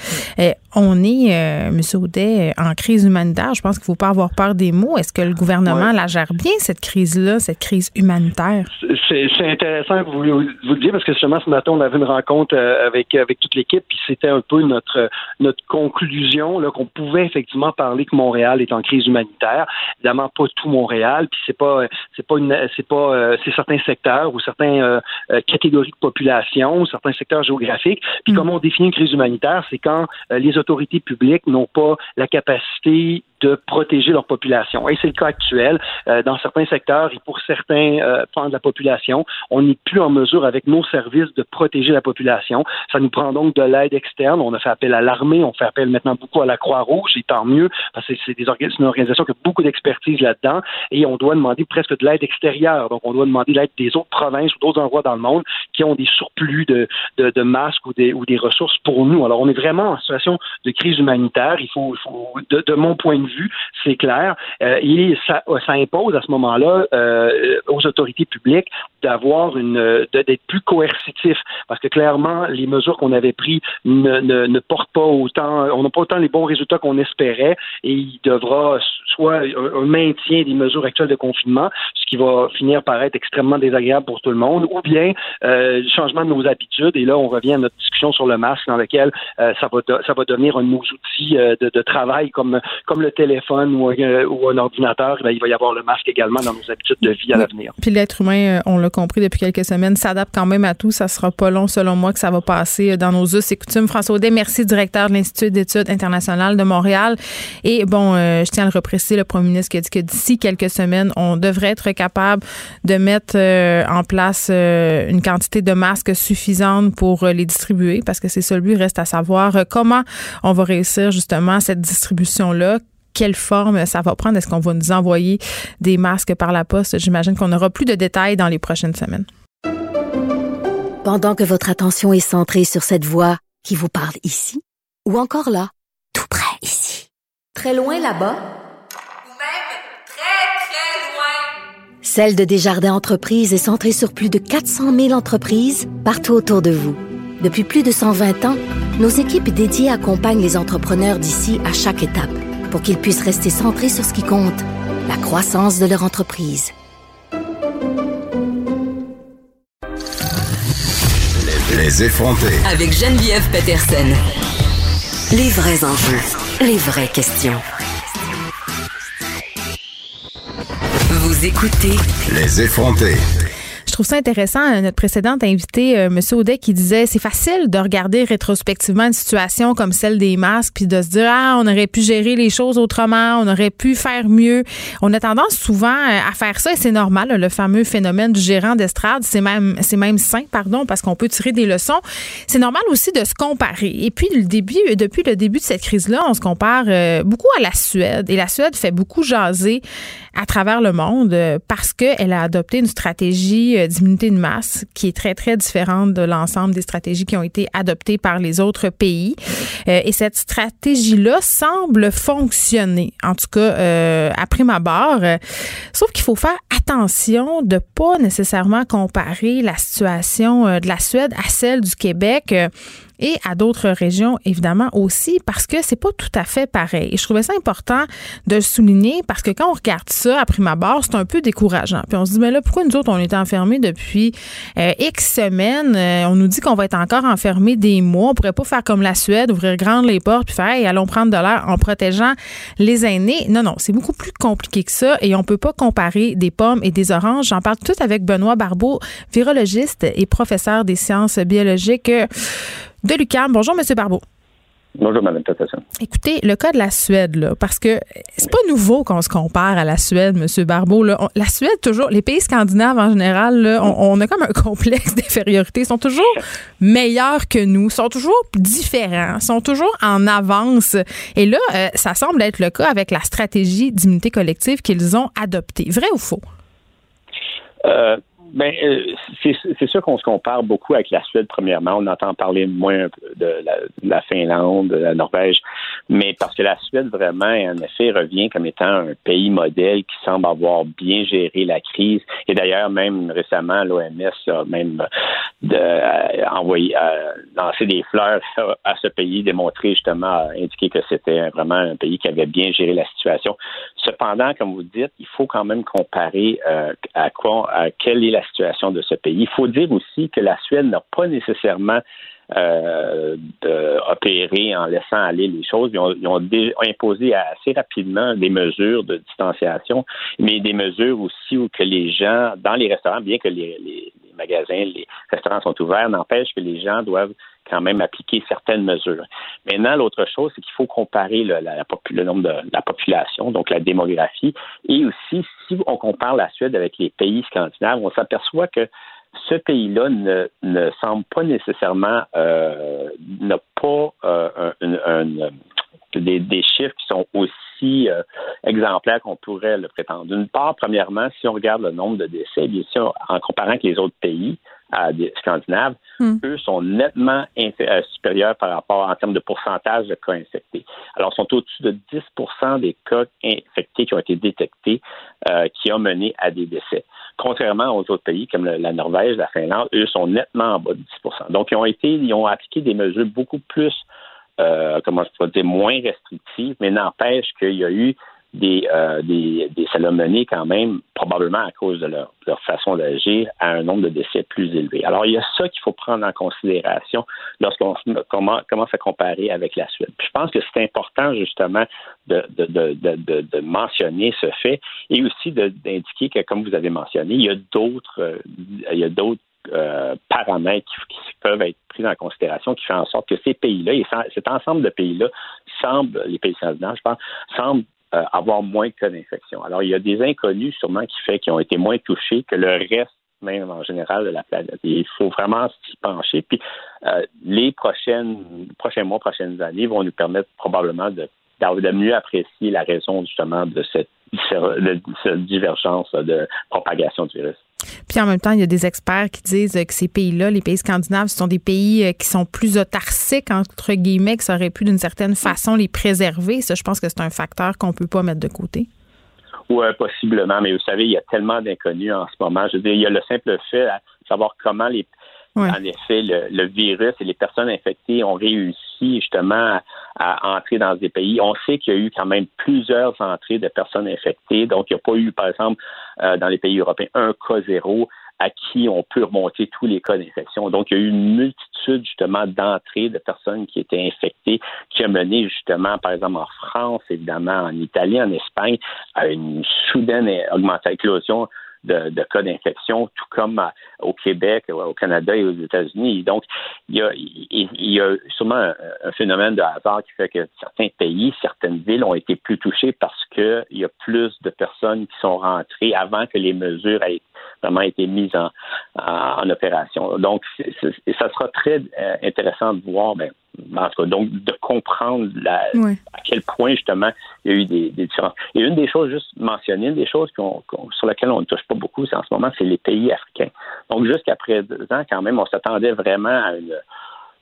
on est euh, M. Audet, en crise humanitaire. Je pense qu'il ne faut pas avoir peur des mots. Est-ce que le gouvernement la gère bien, cette crise-là, cette crise humanitaire? C'est intéressant que vous, vous, le disiez parce que justement, ce matin, on avait une rencontre euh, avec, avec toute l'équipe, puis c'était un peu notre, notre conclusion qu'on pouvait effectivement parler que Montréal est en crise humanitaire. Évidemment, pas tout Montréal, puis c'est pas c'est pas une c'est pas euh, c'est certains secteurs ou certaines catégories de population, certains secteurs géographiques. Puis mm. comment on définit une crise humanitaire, c'est quand les autorités publiques n'ont pas la capacité de protéger leur population. Et c'est le cas actuel. Euh, dans certains secteurs et pour certains euh, pans de la population, on n'est plus en mesure avec nos services de protéger la population. Ça nous prend donc de l'aide externe. On a fait appel à l'armée, on fait appel maintenant beaucoup à la Croix-Rouge, et tant mieux, parce que c'est des une organisation qui a beaucoup d'expertise là-dedans, et on doit demander presque de l'aide extérieure. Donc, on doit demander l'aide des autres provinces ou d'autres endroits dans le monde qui ont des surplus de, de, de masques ou des, ou des ressources pour nous. Alors, on est vraiment en situation de crise humanitaire. Il faut, il faut de mon point de vue, c'est clair. Euh, et ça, ça, impose à ce moment-là euh, aux autorités publiques d'avoir une d'être plus coercitif. Parce que clairement les mesures qu'on avait prises ne, ne, ne, portent pas autant on n'a pas autant les bons résultats qu'on espérait. Et il devra soit un, maintien des mesures actuelles de confinement ce qui va finir par être extrêmement désagréable pour tout le monde ou bien euh, changement de nos habitudes. Et là on revient à notre discussion sur le masque dans lequel euh, ça va ça va devenir un de nos outils de, de, travail comme comme le téléphone euh, ou, un ordinateur, ben, il va y avoir le masque également dans nos habitudes de vie à l'avenir. Puis l'être humain, euh, on l'a compris depuis quelques semaines, s'adapte quand même à tout. Ça sera pas long, selon moi, que ça va passer euh, dans nos us et coutumes. François Audet, merci, directeur de l'Institut d'études internationales de Montréal. Et bon, je tiens à le repréciser, le premier ministre qui a dit que d'ici quelques semaines, on devrait être capable de mettre en place une quantité de masques suffisante pour les distribuer, parce que c'est ça le but, reste à savoir comment on va réussir justement cette distribution-là quelle forme ça va prendre? Est-ce qu'on va nous envoyer des masques par la poste? J'imagine qu'on aura plus de détails dans les prochaines semaines. Pendant que votre attention est centrée sur cette voix qui vous parle ici, ou encore là, tout près ici, très loin là-bas, ou même très, très loin, Celle de Desjardins Entreprises est centrée sur plus de 400 000 entreprises partout autour de vous. Depuis plus de 120 ans, nos équipes dédiées accompagnent les entrepreneurs d'ici à chaque étape pour qu'ils puissent rester centrés sur ce qui compte, la croissance de leur entreprise. Les, effronter. Avec Geneviève Peterson. Les vrais enjeux, les vraies questions. Vous écoutez Les effronter trouve ça intéressant. Euh, notre précédente invitée, euh, M. Audet, qui disait c'est facile de regarder rétrospectivement une situation comme celle des masques puis de se dire ah on aurait pu gérer les choses autrement, on aurait pu faire mieux. On a tendance souvent euh, à faire ça et c'est normal. Le fameux phénomène du gérant d'estrade, c'est même c'est même sain, pardon, parce qu'on peut tirer des leçons. C'est normal aussi de se comparer. Et puis le début, depuis le début de cette crise-là, on se compare beaucoup à la Suède et la Suède fait beaucoup jaser à travers le monde parce qu'elle a adopté une stratégie d'immunité de masse qui est très, très différente de l'ensemble des stratégies qui ont été adoptées par les autres pays. Euh, et cette stratégie-là semble fonctionner, en tout cas euh, après ma barre. Sauf qu'il faut faire attention de pas nécessairement comparer la situation euh, de la Suède à celle du Québec et à d'autres régions, évidemment, aussi, parce que c'est pas tout à fait pareil. Et je trouvais ça important de le souligner parce que quand on regarde ça, à prime abord, c'est un peu décourageant. Puis on se dit, mais là, pourquoi nous autres, on est enfermés depuis euh, X semaines? Euh, on nous dit qu'on va être encore enfermés des mois. On pourrait pas faire comme la Suède, ouvrir grandes les portes, puis faire, hey, allons prendre de l'air en protégeant les aînés. Non, non, c'est beaucoup plus compliqué que ça et on peut pas comparer des pommes et des oranges. J'en parle tout avec Benoît Barbeau, virologiste et professeur des sciences biologiques de l'UQAM. Bonjour, M. Barbeau. Bonjour, Mme Peterson. Écoutez, le cas de la Suède, là, parce que c'est pas nouveau qu'on se compare à la Suède, M. Barbeau. Là. la Suède, toujours, les pays scandinaves en général, là, on, a comme un complexe d'infériorité. Ils sont toujours meilleurs que nous, sont toujours différents, sont toujours en avance. Et là, euh, ça semble être le cas avec la stratégie d'immunité collective qu'ils ont adoptée. Vrai ou faux? Euh, Ben, euh, c'est sûr qu'on se compare beaucoup avec la Suède, premièrement. On entend parler moins de la, Finlande, de la Norvège, mais parce que la Suède, vraiment, en effet, revient comme étant un pays modèle qui semble avoir bien géré la crise. Et d'ailleurs, même récemment, l'OMS a même de, euh, envoyé, euh, lancé des fleurs à ce pays, démontré justement, indiqué que c'était vraiment un pays qui avait bien géré la situation. Cependant, comme vous dites, il faut quand même comparer à quoi, à quelle est la situation de ce pays. Il faut dire aussi que la Suède n'a pas nécessairement euh, opéré en laissant aller les choses. Ils ont, imposé assez rapidement des mesures de distanciation, mais des mesures aussi où que les gens, dans les restaurants, bien que les, magasins, les restaurants sont ouverts, n'empêche que les gens doivent quand même appliquer certaines mesures. Maintenant, l'autre chose, c'est qu'il faut comparer le, le, nombre de la population, donc la démographie, et aussi, si on compare la Suède avec les pays scandinaves, on s'aperçoit que ce pays-là ne, ne, semble pas nécessairement euh, n'a pas euh, un, des, des, chiffres qui sont aussi euh, exemplaires qu'on pourrait le prétendre. D'une part, premièrement, si on regarde le nombre de décès, bien sûr, en comparant avec les autres pays des scandinaves, hmm. eux sont nettement supérieurs par rapport en termes de pourcentage de cas infectés. Alors, ils sont au-dessus de 10% des cas infectés qui ont été détectés qui ont mené à des décès contrairement aux autres pays comme la Norvège, la Finlande, eux sont nettement en bas de 10% Donc, ils ont été, ils ont appliqué des mesures beaucoup plus, euh, comment je pourrais dire, moins restrictives, mais n'empêche qu'il y a eu des, euh, des, des quand même, probablement à cause de leur, leur façon d'agir, à un nombre de décès plus élevé. Alors, il y a ça qu'il faut prendre en considération lorsqu'on commence à comparer avec la Suède. je pense que c'est important, justement, de, de, de, de, mentionner ce fait et aussi d'indiquer que, comme vous avez mentionné, il y a d'autres, euh, euh, paramètres qui, peuvent être pris en considération qui font en sorte que ces pays-là, et cet ensemble de pays-là semblent, les pays scandinaves, je pense, semblent euh, avoir moins de cas d'infection. Alors, il y a des inconnus sûrement qui fait qu'ils ont été moins touchés que le reste même en général de la planète. il faut vraiment s'y pencher. Puis euh, les prochaines, prochains mois, prochaines années vont nous permettre probablement de, de mieux apprécier la raison justement de cette, de cette divergence de propagation du virus. Puis en même temps, il y a des experts qui disent que ces pays-là, les pays scandinaves, ce sont des pays euh, qui sont plus autarciques, entre guillemets, que ça aurait pu d'une certaine façon les préserver. Ça, je pense que c'est un facteur qu'on ne peut pas mettre de côté. Oui, possiblement, mais vous savez, il y a tellement d'inconnus en ce moment. Je veux dire, il y a le simple fait de savoir comment les, en effet, le, virus et les personnes infectées ont réussi justement à, entrer dans des pays. On sait qu'il y a eu quand même plusieurs entrées de personnes infectées. Donc, il n'y a pas eu, par exemple, euh, dans les pays européens, un cas zéro à qui on peut remonter tous les cas d'infection. Donc, il y a eu une multitude justement d'entrées de personnes qui étaient infectées, qui a mené justement, par exemple, en France, évidemment, en Italie, en Espagne, à une soudaine augmentation, éclosion de, cas d'infection, tout comme au Québec, au Canada et aux États-Unis. Donc, il y a, sûrement un, phénomène de hasard qui fait que certains pays, certaines villes ont été plus touchées parce qu'il y a plus de personnes qui sont rentrées avant que les mesures aient vraiment été mises en, opération. Donc, ça sera très euh, intéressant de voir, ben, en tout cas, donc de comprendre la, à quel point justement il y a eu des, des différences. Et une des choses juste mentionnées, une des choses sur lesquelles on ne touche pas beaucoup, c'est en ce moment, c'est les pays africains. Donc jusqu'après deux ans, quand même, on s'attendait vraiment à une,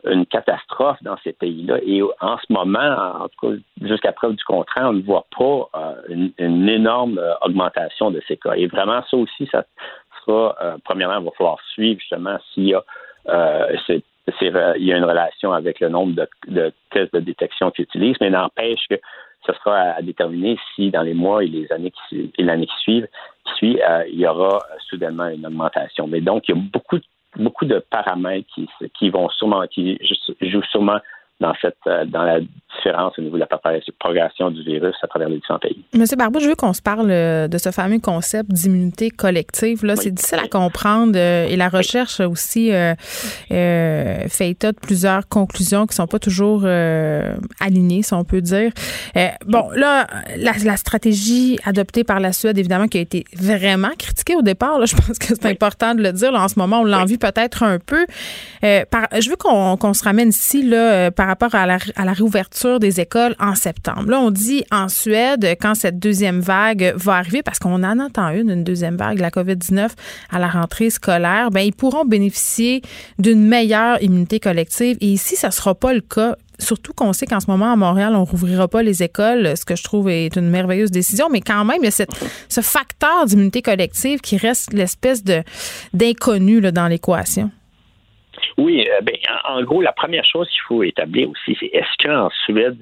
une catastrophe dans ces pays-là. Et en ce moment, en tout cas, jusqu'à preuve du contraire, on ne voit pas euh, une, énorme euh, augmentation de ces cas. Et vraiment, ça aussi, ça sera, euh, premièrement, il va falloir suivre justement s'il y a il y a une relation avec le nombre de, tests de détection qu'ils utilisent, mais n'empêche que ce sera à, déterminer si dans les mois et les années qui, et l'année qui suivent, qui euh, il y aura soudainement une augmentation. Mais donc, il y a beaucoup, beaucoup de paramètres qui, qui vont sûrement, qui jouent sûrement dans cette euh, dans la différence au niveau de la propagation du virus à travers les différents pays. Monsieur Barbeau, je veux qu'on se parle euh, de ce fameux concept d'immunité collective. Là, c'est difficile à comprendre euh, et la recherche aussi fait état de plusieurs conclusions qui sont pas toujours alignées, si on peut dire. bon, là, la, stratégie adoptée par la Suède, évidemment, qui a été vraiment critiquée au départ. Là, je pense que c'est important de le dire. Là, en ce moment, on l'envie peut-être un peu. Par, je veux qu'on se ramène ici là par rapport à la, réouverture des écoles en septembre. Là, on dit en Suède, quand cette deuxième vague va arriver, parce qu'on en entend une, une deuxième vague, la COVID-19, à la rentrée scolaire, ben ils pourront bénéficier d'une meilleure immunité collective. Et ici, ça sera pas le cas. Surtout qu'on sait qu'en ce moment, à Montréal, on rouvrira pas les écoles, ce que je trouve est une merveilleuse décision, mais quand même, il y a ce facteur d'immunité collective qui reste l'espèce d'inconnu dans l'équation. Oui, euh, ben, en, gros, la première chose qu'il faut établir aussi, c'est est-ce qu'en Suède,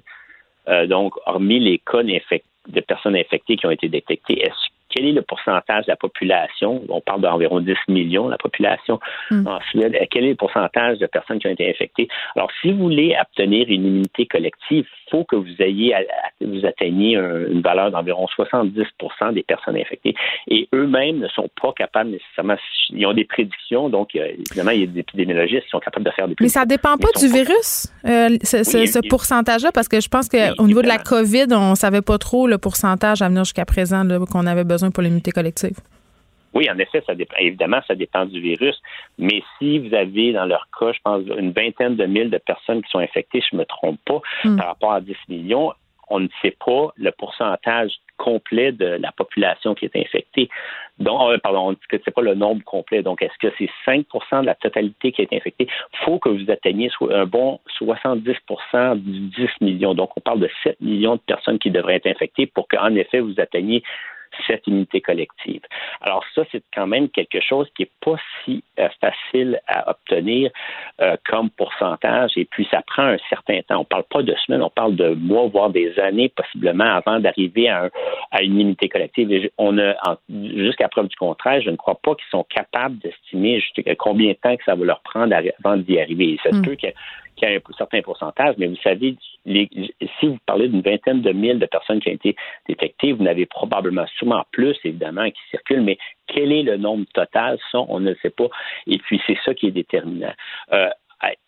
euh, donc, hormis les cas de personnes infectées qui ont été détectées, est-ce quel est le pourcentage de la population? On parle d'environ 10 millions, la population hmm. en Suède. Quel est le pourcentage de personnes qui ont été infectées? Alors, si vous voulez obtenir une immunité collective, faut que vous ayez, vous atteigniez une valeur d'environ 70% des personnes infectées. Et eux-mêmes ne sont pas capables nécessairement, ils ont des prédictions, donc évidemment, il y a des épidémiologistes qui sont capables de faire des prédictions. Mais ça dépend pas du virus, euh, ce, pourcentage-là, parce que je pense qu'au niveau de la COVID, on savait pas trop le pourcentage à venir jusqu'à présent qu'on avait besoin pour l'immunité collective. Oui, en effet, ça dépend. Évidemment, ça dépend du virus. Mais si vous avez, dans leur cas, je pense, une vingtaine de mille de personnes qui sont infectées, je ne me trompe pas, hmm. par rapport à 10 millions, on ne sait pas le pourcentage complet de la population qui est infectée. Donc, euh, pardon, on ne sait pas le nombre complet. Donc, est-ce que c'est 5% de la totalité qui est infectée? Il faut que vous atteigniez un bon 70% du 10 millions. Donc, on parle de 7 millions de personnes qui devraient être infectées pour qu'en effet, vous atteigniez cette unité collective. Alors ça, c'est quand même quelque chose qui n'est pas si euh, facile à obtenir euh, comme pourcentage et puis ça prend un certain temps. On ne parle pas de semaines, on parle de mois, voire des années possiblement avant d'arriver à, une unité collective. on a, jusqu'à preuve du contraire, je ne crois pas qu'ils sont capables d'estimer combien de temps que ça va leur prendre avant d'y arriver. Ça se hmm. peut que qui a un certain pourcentage, mais vous savez, si vous parlez d'une vingtaine de mille de personnes qui ont été détectées, vous n'avez probablement sûrement plus, évidemment, qui circulent, mais quel est le nombre total? Ça, on ne le sait pas. Et puis, c'est ça qui est déterminant. Euh,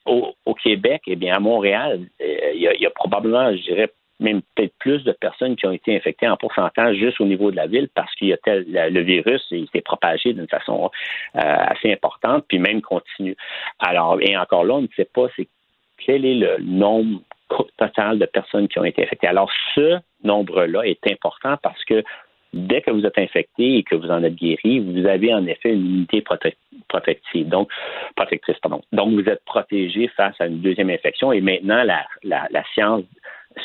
au, Québec, eh bien, à Montréal, euh, il y, a probablement, je dirais, même peut-être plus de personnes qui ont été infectées en pourcentage juste au niveau de la ville parce qu'il y a tel, le virus s'est propagé d'une façon euh, assez importante, puis même continue. Alors, et encore là, on ne sait pas c'est quel est le nombre total de personnes qui ont été infectées. Alors, ce nombre-là est important parce que dès que vous êtes infecté et que vous en êtes guéri, vous avez en effet une immunité protective, donc protectrice, pardon. Donc, vous êtes protégé face à une deuxième infection et maintenant, la, la, la science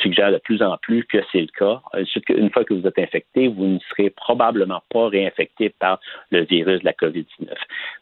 suggère de plus en plus que c'est le cas. Euh, une fois que vous êtes infecté, vous ne serez probablement pas réinfecté par le virus de la COVID-19.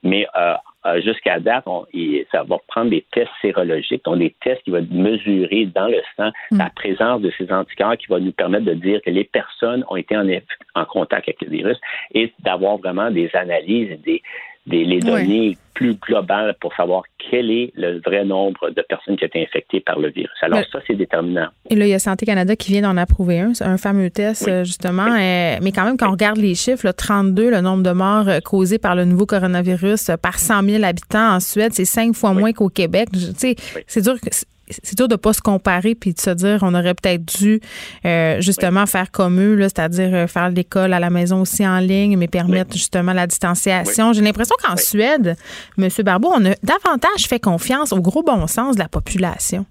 Mais euh, euh, jusqu'à date, on, ça va prendre des tests sérologiques, donc des tests qui vont mesurer dans le sang mm. la présence de ces anticorps qui va nous permettre de dire que les personnes ont été en, en contact avec le virus et d'avoir vraiment des analyses, des, des, les données plus globales pour savoir quel est le vrai nombre de personnes qui ont été infectées par le virus. Alors ça, c'est déterminant. Et là, il y a Santé Canada qui vient d'en approuver un, un fameux test, euh, justement. Euh, mais quand même, quand on regarde les chiffres, là, 32, le nombre de morts euh, causés par le nouveau coronavirus par 100 000 habitants en Suède, c'est cinq fois moins qu'au Québec. Tu sais, c'est dur c'est dur de pas se comparer puis de se dire on aurait peut-être dû euh, justement faire comme eux, c'est-à-dire euh, faire l'école à la maison aussi en ligne, mais permettre justement la distanciation. J'ai l'impression qu'en Suède, M. Barbeau, on a davantage fait confiance au gros bon sens de la population.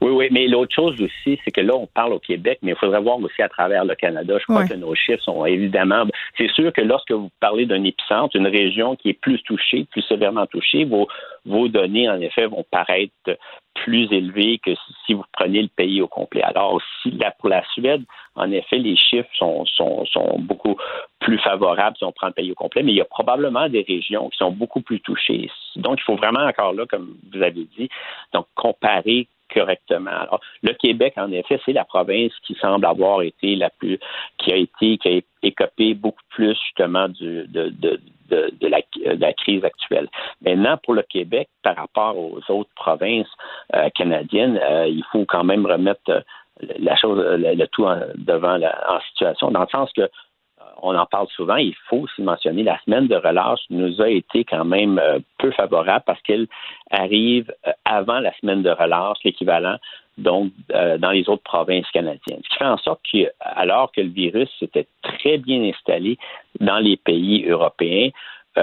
Oui, oui, mais l'autre chose aussi, c'est que là, on parle au Québec, mais il faudrait voir aussi à travers le Canada. Je crois que nos chiffres sont évidemment. C'est sûr que lorsque vous parlez d'un épicentre, une région qui est plus touchée, plus sévèrement touchée, vos, vos données, en effet, vont paraître plus élevées que si vous preniez le pays au complet. Alors, aussi, là, pour la Suède, en effet, les chiffres sont, sont, sont beaucoup plus favorables si on prend le pays au complet, mais il y a probablement des régions qui sont beaucoup plus touchées. Donc, il faut vraiment encore là, comme vous avez dit, donc comparer correctement. Alors, le Québec, en effet, c'est la province qui semble avoir été la plus, qui a été, qui a écopé beaucoup plus justement de, de, la, crise actuelle. Maintenant, pour le Québec, par rapport aux autres provinces euh, canadiennes, euh, il faut quand même remettre euh, la chose, le, tout devant la, en situation, dans le sens que on en parle souvent, il faut aussi mentionner, la semaine de relâche nous a été quand même euh, peu favorable parce qu'elle arrive euh, avant la semaine de relâche, l'équivalent, donc euh, dans les autres provinces canadiennes. Ce qui fait en sorte que, alors que le virus s'était très bien installé dans les pays européens,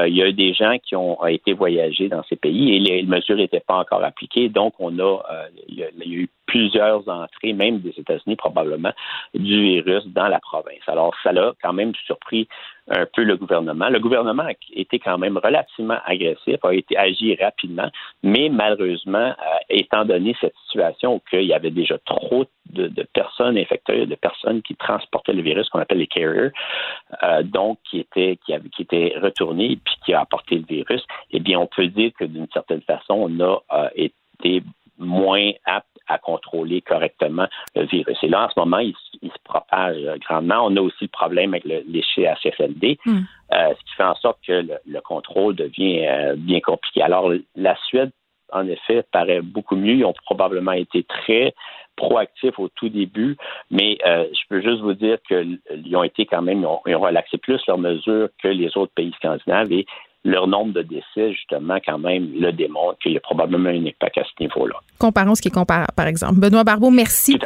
il y a eu des gens qui ont, été voyagés dans ces pays et les, mesures n'étaient pas encore appliquées. Donc, on a, il a eu plusieurs entrées, même des États-Unis probablement, du virus dans la province. Alors, ça l'a quand même surpris un peu le gouvernement. Le gouvernement a été quand même relativement agressif, a été agi rapidement, mais malheureusement, euh, étant donné cette situation où il y avait déjà trop de, personnes infectées, de personnes qui transportaient le virus, qu'on appelle les carriers, euh, donc qui étaient qui, avaient, qui étaient retournés puis qui a apporté le virus, eh bien, on peut dire que d'une certaine façon, on a euh, été moins apte à contrôler correctement le virus. Et là, en ce moment, il, se propage grandement. On a aussi le problème avec le, les CHFLD, hmm. euh, ce qui fait en sorte que le, contrôle devient euh, bien compliqué. Alors, la Suède, en effet, paraît beaucoup mieux. Ils ont probablement été très proactifs au tout début, mais euh, je peux juste vous dire qu'ils ont été quand même, ils ont, ils ont relaxé plus leurs mesures que les autres pays scandinaves et leur nombre de décès, justement, quand même, le démontre qu'il y a probablement un impact à ce niveau-là. Comparons ce qui est comparable, par exemple. Benoît Barbeau, merci.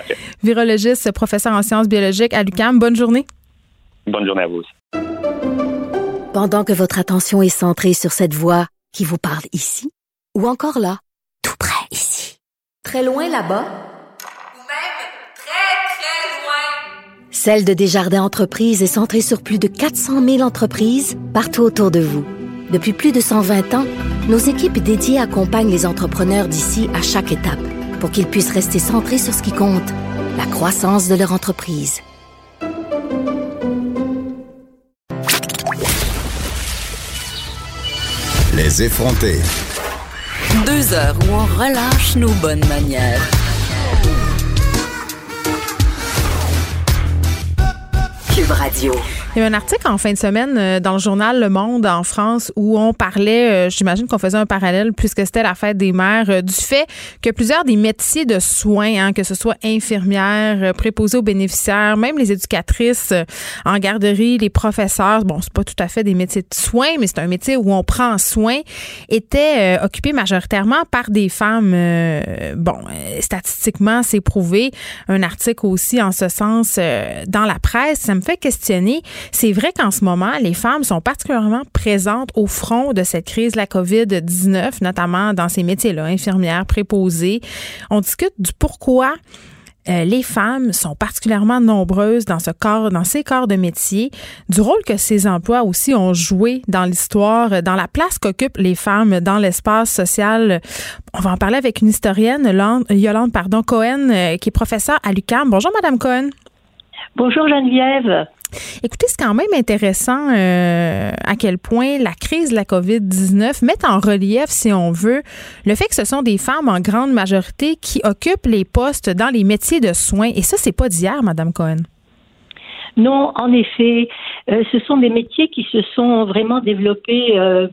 Virologiste, professeur en sciences biologiques à l'UQAM. Bonne journée. Bonne journée à vous aussi. Pendant que votre attention est centrée sur cette voix qui vous parle ici, ou encore là, tout près ici, très loin là-bas, ou même très, très loin, Celle de Desjardins Entreprises est centrée sur plus de 400 000 entreprises partout autour de vous. Depuis plus de 120 ans, nos équipes dédiées accompagnent les entrepreneurs d'ici à chaque étape pour qu'ils puissent rester centrés sur ce qui compte, la croissance de leur entreprise. Les effronter. Deux heures où on relâche nos bonnes manières. Cube Radio. Il y a un article en fin de semaine euh, dans le journal Le Monde en France où on parlait, euh, j'imagine qu'on faisait un parallèle puisque c'était la fête des mères, euh, du fait que plusieurs des métiers de soins, hein, que ce soit infirmières, préposées aux bénéficiaires, même les éducatrices en garderie, les professeurs, bon, c'est pas tout à fait des métiers de soins, mais c'est un métier où on prend soin, étaient occupés majoritairement par des femmes. bon, statistiquement, c'est prouvé. Un article aussi en ce sens dans la presse. Ça me fait questionner c'est vrai qu'en ce moment, les femmes sont particulièrement présentes au front de cette crise de la COVID-19, notamment dans ces métiers-là, infirmières, préposées. On discute du pourquoi euh, les femmes sont particulièrement nombreuses dans ce corps, dans ces corps de métier, du rôle que ces emplois aussi ont joué dans l'histoire, dans la place qu'occupent les femmes dans l'espace social. On va en parler avec une historienne, Yolande, pardon, Cohen, euh, qui est professeure à l'UQAM. Bonjour, Madame Cohen. Bonjour, Geneviève. Écoutez, c'est quand même intéressant euh, à quel point la crise de la COVID-19 met en relief, si on veut, le fait que ce sont des femmes en grande majorité qui occupent les postes dans les métiers de soins. Et ça, c'est pas d'hier, Madame Cohen. Non, en effet, euh, ce sont des métiers qui se sont vraiment développés euh,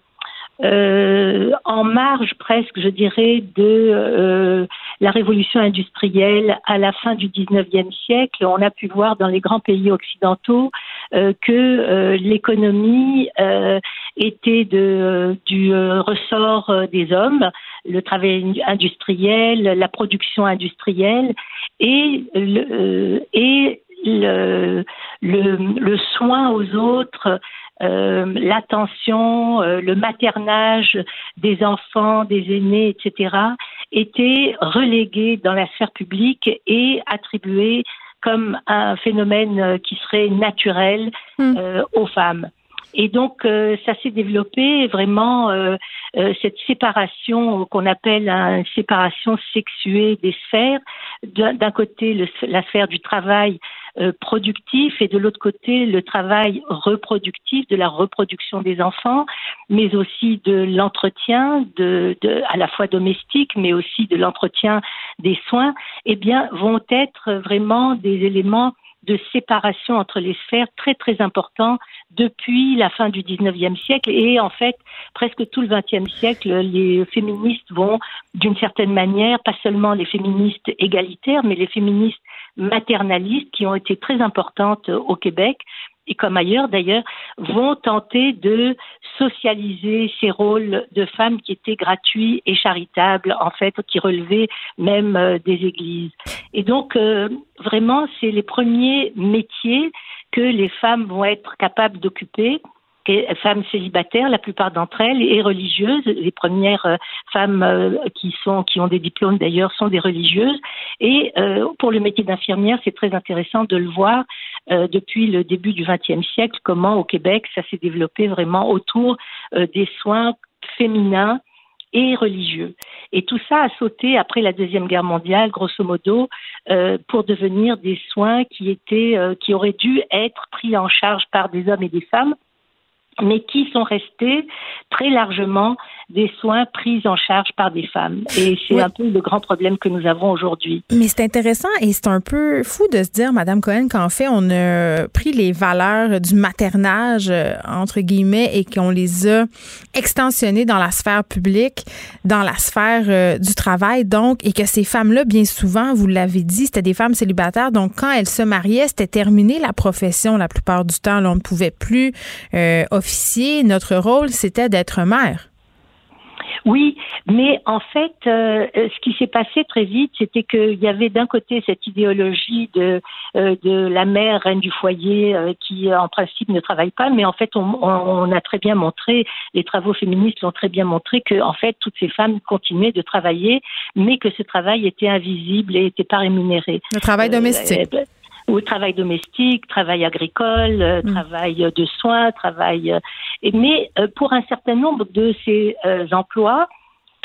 euh, en marge presque, je dirais, de euh, la révolution industrielle à la fin du 19e siècle. On a pu voir dans les grands pays occidentaux euh, que l'économie était de, du ressort des hommes, le travail industriel, la production industrielle et le, et le, le, le soin aux autres euh, l'attention, euh, le maternage des enfants, des aînés, etc., étaient relégués dans la sphère publique et attribués comme un phénomène euh, qui serait naturel hmm. aux femmes. Et donc, ça s'est développé vraiment cette séparation qu'on appelle une séparation sexuée des sphères. D'un côté, la sphère du travail euh, productif et de l'autre côté le travail reproductif de la reproduction des enfants, mais aussi de l'entretien de, à la fois domestique, mais aussi de l'entretien des soins, eh bien, vont être vraiment des éléments de séparation entre les sphères très très importants depuis la fin du 19e siècle. Et en fait presque tout le 20e siècle les féministes vont d'une certaine manière pas seulement les féministes égalitaires mais les féministes maternalistes qui ont été très importantes au Québec et comme ailleurs d'ailleurs, vont tenter de socialiser ces rôles de femmes qui étaient gratuits et charitables, en fait, qui relevaient même euh, des églises. Et donc, euh, vraiment, c'est les premiers métiers que les femmes vont être capables d'occuper femmes célibataires, la plupart d'entre elles, et religieuses. Les premières euh, femmes euh, qui ont des diplômes d'ailleurs sont des religieuses. Et euh, pour le métier d'infirmière, c'est très intéressant de le voir depuis le début du XXe siècle comment au Québec ça s'est développé vraiment autour des soins féminins et religieux. Et tout ça a sauté après la deuxième guerre mondiale, grosso modo, pour devenir des soins qui étaient, qui auraient dû être pris en charge par des hommes et des femmes mais qui sont restés très largement des soins pris en charge par des femmes. Et c'est un peu le grand problème que nous avons aujourd'hui. Mais c'est intéressant et c'est un peu fou de se dire, Madame Cohen, qu'en fait, on a pris les valeurs du maternage, euh, entre guillemets, et qu'on les a extensionnées dans la sphère publique, dans la sphère euh, du travail, donc, et que ces femmes-là, bien souvent, vous l'avez dit, c'était des femmes célibataires, donc quand elles se mariaient, c'était terminé la profession la plupart du temps. Là, on ne pouvait plus euh, notre rôle, c'était d'être mère. Oui, mais en fait, euh, ce qui s'est passé très vite, c'était qu'il y avait d'un côté cette idéologie de, euh, de la mère, reine du foyer, euh, qui en principe ne travaille pas, mais en fait, on, a très bien montré, les travaux féministes l'ont très bien montré, que en fait, toutes ces femmes continuaient de travailler, mais que ce travail était invisible et n'était pas rémunéré. Le travail domestique ou travail domestique, travail agricole, euh, mm. travail de soins, travail. Euh, mais euh, pour un certain nombre de ces emplois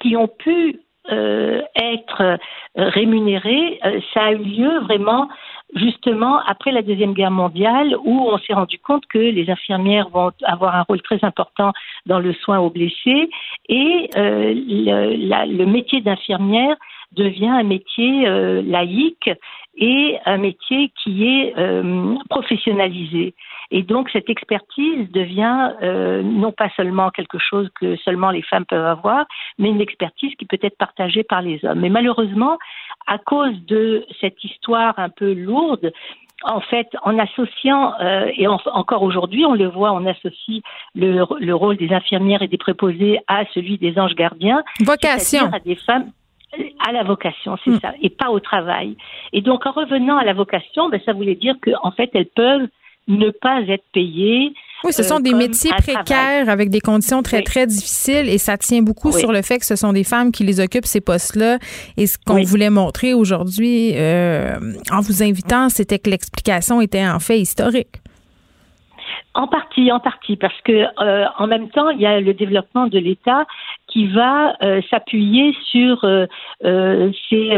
qui ont pu être rémunérés, ça a eu lieu vraiment justement après la deuxième guerre mondiale où on s'est rendu compte que les infirmières vont avoir un rôle très important dans le soin aux blessés et le, le, métier d'infirmière devient un métier laïque et un métier qui est euh, professionnalisé. Et donc cette expertise devient euh, non pas seulement quelque chose que seulement les femmes peuvent avoir, mais une expertise qui peut être partagée par les hommes. Mais malheureusement, à cause de cette histoire un peu lourde, en fait, en associant, euh, et encore aujourd'hui, on le voit, on associe le, le, rôle des infirmières et des préposés à celui des anges gardiens. Vocation. À des femmes à la vocation, c'est hmm. ça, et pas au travail. Et donc, en revenant à la vocation, ben, ça voulait dire qu'en fait, elles peuvent ne pas être payées. Oui, ce sont euh, des métiers précaires avec des conditions très, très difficiles et ça tient beaucoup sur le fait que ce sont des femmes qui les occupent, ces postes-là. Et ce qu'on voulait montrer aujourd'hui euh, en vous invitant, c'était que l'explication était en fait historique. En partie, en partie, parce que euh, en même temps, il y a le développement de l'État qui va euh, s'appuyer sur euh, ces,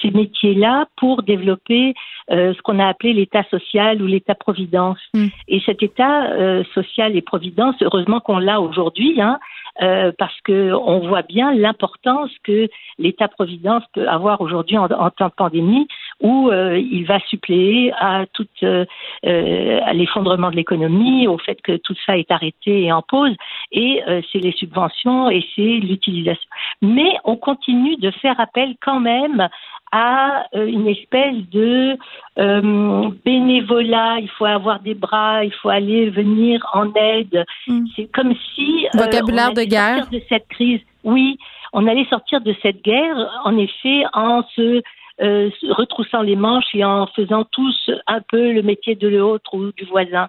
ces métiers-là pour développer ce qu'on a appelé l'État social ou l'État-providence. Mm. Et cet État social et providence, heureusement qu'on l'a aujourd'hui, hein, euh, parce que on voit bien l'importance que l'État-providence peut avoir aujourd'hui en, temps de pandémie, où euh, il va suppléer à tout euh, à l'effondrement de l'économie, au fait que tout ça est arrêté et en pause, et c'est les subventions et c'est l'utilisation. Mais on continue de faire appel quand même à euh, une espèce de euh, bénévolat. Il faut avoir des bras, il faut aller venir en aide. Mm. C'est comme si euh, vocabulaire de guerre de cette crise. Oui, on allait sortir de cette guerre en effet en se retroussant les manches et en faisant tous un peu le métier de l'autre ou du voisin.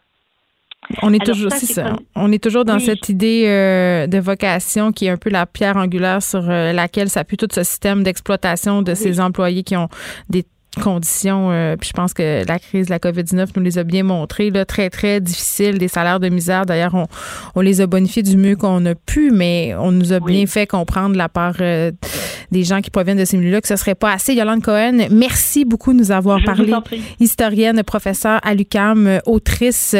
On est toujours, ça, On est toujours dans cette idée euh, de vocation qui est un peu la pierre angulaire sur euh, laquelle s'appuie tout ce système d'exploitation de ces employés qui ont des conditions, euh, puis je pense que la crise de la COVID-19 nous les a bien montrées, là, très, très difficiles, des salaires de misère. D'ailleurs, on, on les a bonifiés du mieux qu'on a pu, mais on nous a bien fait comprendre de la part euh, des gens qui proviennent de ces milieux-là que ce serait pas assez. Yolande Cohen, merci beaucoup de nous avoir parlé. Historienne, professeure à l'UCAM, autrice,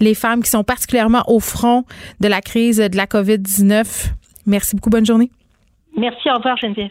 les femmes qui sont particulièrement au front de la crise de la COVID-19. Merci beaucoup. Bonne journée. Merci. Au revoir, Geneviève.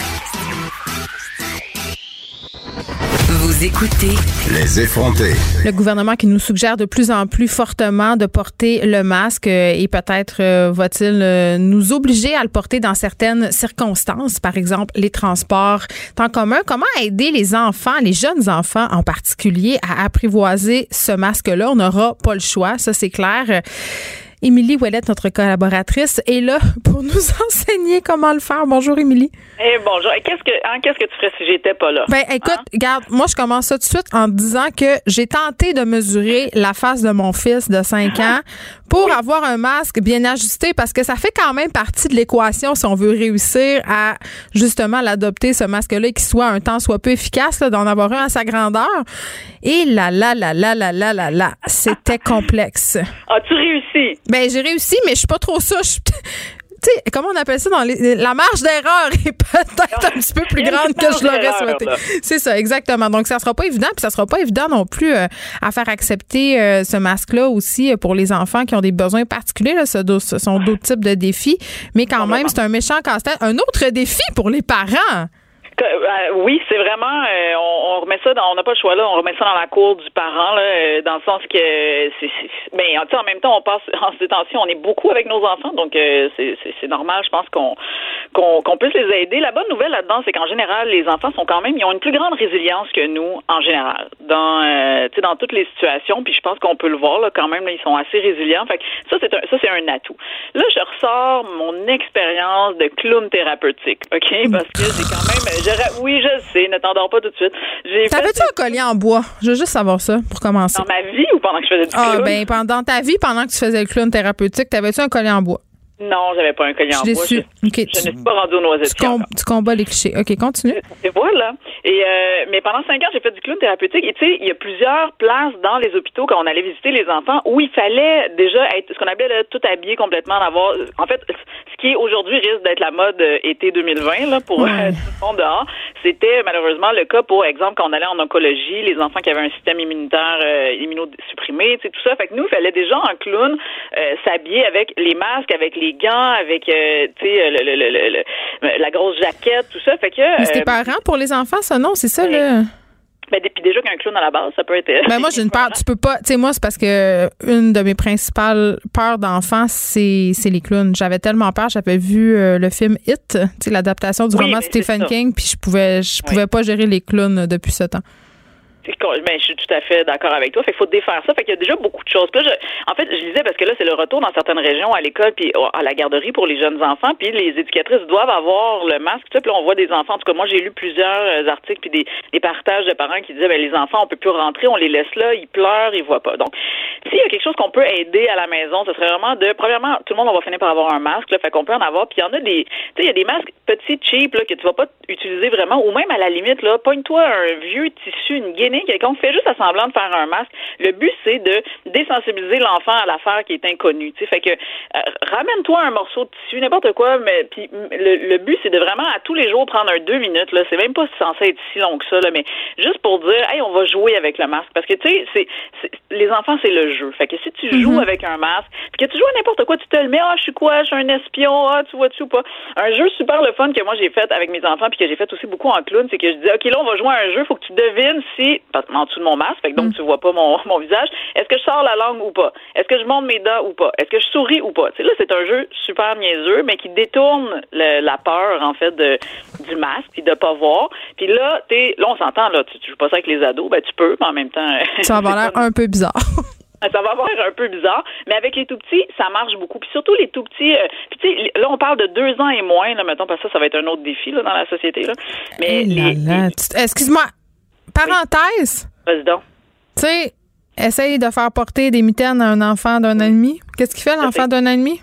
Vous écoutez Les effrontés. Le gouvernement qui nous suggère de plus en plus fortement de porter le masque euh, et peut-être euh, va-t-il euh, nous obliger à le porter dans certaines circonstances, par exemple les transports en commun. Comment aider les enfants, les jeunes enfants en particulier, à apprivoiser ce masque-là? On n'aura pas le choix, ça c'est clair. Émilie Ouellette, notre collaboratrice, est là pour nous enseigner comment le faire. Bonjour, Émilie. Eh bonjour. Qu'est-ce que hein, qu'est-ce que tu ferais si j'étais pas là? Ben écoute, Hein? regarde, moi je commence ça tout de suite en disant que j'ai tenté de mesurer la face de mon fils de 5 ans pour avoir un masque bien ajusté parce que ça fait quand même partie de l'équation si on veut réussir à justement l'adopter ce masque-là et qu'il soit un temps soit peu efficace d'en avoir un à sa grandeur. Et là là là là là là là là, c'était complexe. As-tu réussi? Ben j'ai réussi mais je suis pas trop suis- tu sais, comment on appelle ça dans les, la marge d'erreur est peut-être un petit peu plus grande que je l'aurais souhaité. C'est ça, exactement. Donc, ça sera pas évident, puis ça sera pas évident non plus euh, à faire accepter euh, ce masque-là aussi euh, pour les enfants qui ont des besoins particuliers. Là. Ce, ce sont d'autres types de défis, mais quand même, c'est un méchant casse-tête. Un autre défi pour les parents. Euh, oui, c'est vraiment, euh, on, remet ça, dans, on n'a pas le choix là, on remet ça dans la cour du parent là, euh, dans le sens que, c'est, c'est- ben, en même temps, on passe en temps-ci, on est beaucoup avec nos enfants, donc c'est, normal, je pense qu'on, qu'on, qu'on puisse les aider. La bonne nouvelle là-dedans, c'est qu'en général, les enfants sont quand même, ils ont une plus grande résilience que nous en général, dans, tu sais, dans toutes les situations. Puis je pense qu'on peut le voir là, quand même, là, ils sont assez résilients. Fait que ça, c'est un, ça, c'est un atout. Là, je ressors mon expérience de clown thérapeutique, ok, parce que j'ai quand même, oui, je sais, ne t'endors pas tout de suite. T'avais-tu un collier en bois? Je veux juste savoir ça pour commencer. dans ma vie ou pendant que je faisais du Ah, clown? ben, pendant ta vie, pendant que tu faisais le clown thérapeutique, t'avais-tu un collier en bois? Non, j'avais pas un collier en bois. déçue. Je, je tu- ne suis pas rendue au noisetier. Tu, com- tu combats les clichés. OK, continue. Et voilà. Et euh, mais pendant cinq ans, j'ai fait du clown thérapeutique. Et tu sais, il y a plusieurs places dans les hôpitaux quand on allait visiter les enfants où il fallait déjà être ce qu'on appelait tout habillé complètement, d'avoir. En fait, qui aujourd'hui risque d'être la mode euh, été 2020 là pour Ouais. euh, tout le monde dehors, c'était malheureusement le cas pour exemple quand on allait en oncologie, les enfants qui avaient un système immunitaire euh, immunosupprimé, tu sais tout ça. Fait que nous, il fallait déjà en clown euh, s'habiller avec les masques, avec les gants, avec euh, tu sais le, le, le, le- le- la grosse jaquette, tout ça. Fait que Mais c'était euh, parents pour les enfants, ça, non? C'est ça, là? Ben, puis déjà qu'un clown à la base, ça peut être. Ben moi j'ai une peur, tu peux pas, tu sais moi c'est parce que une de mes principales peurs d'enfant c'est c'est les clowns. J'avais tellement peur, j'avais vu euh, le film It, tu sais l'adaptation du Oui, roman ben, de Stephen. King puis je pouvais je pouvais pas gérer les clowns depuis ce temps. Ben, je suis tout à fait d'accord avec toi. Fait qu'il faut défaire ça. Fait qu'il y a déjà beaucoup de choses. Là, je- en fait, je lisais parce que là, c'est le retour dans certaines régions à l'école puis à la garderie pour les jeunes enfants. Puis les éducatrices doivent avoir le masque. Puis là, on voit des enfants. En tout cas, moi, j'ai lu plusieurs euh, articles puis des, des partages de parents qui disaient, ben, les enfants, on peut plus rentrer, on les laisse là, ils pleurent, ils voient pas. Donc, s'il y a quelque chose qu'on peut aider à la maison, ce serait vraiment de, premièrement, tout le monde, on va finir par avoir un masque. Là, fait qu'on peut en avoir. Puis il y en a des, tu sais, il y a des masques petits, cheap, là, que tu vas pas utiliser vraiment. Ou même à la limite, là, pogne-toi un vieux tissu, une guinée, quelconque. Fais juste à semblant de faire un masque. Le but, c'est de désensibiliser l'enfant à l'affaire qui est inconnue. Tu sais, fait que euh, ramène-toi un morceau de tissu, n'importe quoi, mais puis le, le but, c'est de vraiment à tous les jours prendre un deux minutes. Là, c'est même pas censé être si long que ça, là, mais juste pour dire, hey, on va jouer avec le masque, parce que tu sais, c'est, c'est- les enfants, c'est le jeu. Fait que si tu joues avec un masque, puis que tu joues à n'importe quoi, tu te le mets, ah, je suis quoi, je suis un espion, ah, tu vois-tu ou pas? Un jeu super le fun que moi j'ai fait avec mes enfants, puis que j'ai fait aussi beaucoup en clown, c'est que je dis, ok, là, on va jouer à un jeu, faut que tu devines si, en dessous de mon masque, fait que donc tu vois pas mon, mon visage, est-ce que je sors la langue ou pas? Est-ce que je monte mes dents ou pas? Est-ce que je souris ou pas? Là, c'est un jeu super niaiseux, mais qui détourne le- la peur, en fait, de, du masque, puis de pas voir. Puis là, t'es, là, on s'entend, là, tu, tu joues pas ça avec les ados, ben tu peux, mais en même temps. Ça va avoir l'air un peu bizarre. Ça va avoir un peu bizarre, mais avec les tout petits, ça marche beaucoup. Puis surtout les tout petits, euh, puis tu sais, là on parle de deux ans et moins, là, mettons, parce que ça, ça va être un autre défi là, dans la société. Là. Mais les, Excuse-moi. Parenthèse. Vas-y donc. Tu sais, essaye de faire porter des mitaines à un enfant d'un an et demi. Qu'est-ce qu'il fait l'enfant d'un an et demi?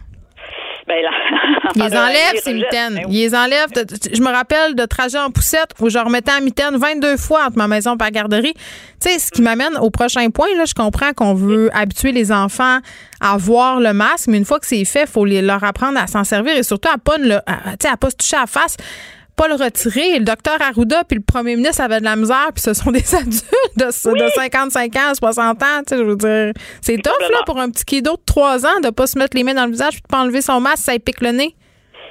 Ben là, Il les enlève, ces mitaines. Ben Il les enlève. Je me rappelle de trajet en poussette où je remettais en mitaine 22 fois entre ma maison et la garderie. Tu sais, ce qui m'amène au prochain point, là, je comprends qu'on veut habituer les enfants à voir le masque, mais une fois que c'est fait, il faut les- leur apprendre à s'en servir et surtout à pas, ne à, sais, à pas se toucher à la face pas le retirer. Le docteur Arruda puis le premier ministre avaient de la misère, puis ce sont des adultes de, de 55 ans, 60 ans. Tu sais, je veux dire, c'est tough là, pour un petit kiddo de 3 ans de pas se mettre les mains dans le visage puis de pas enlever son masque, ça pique le nez.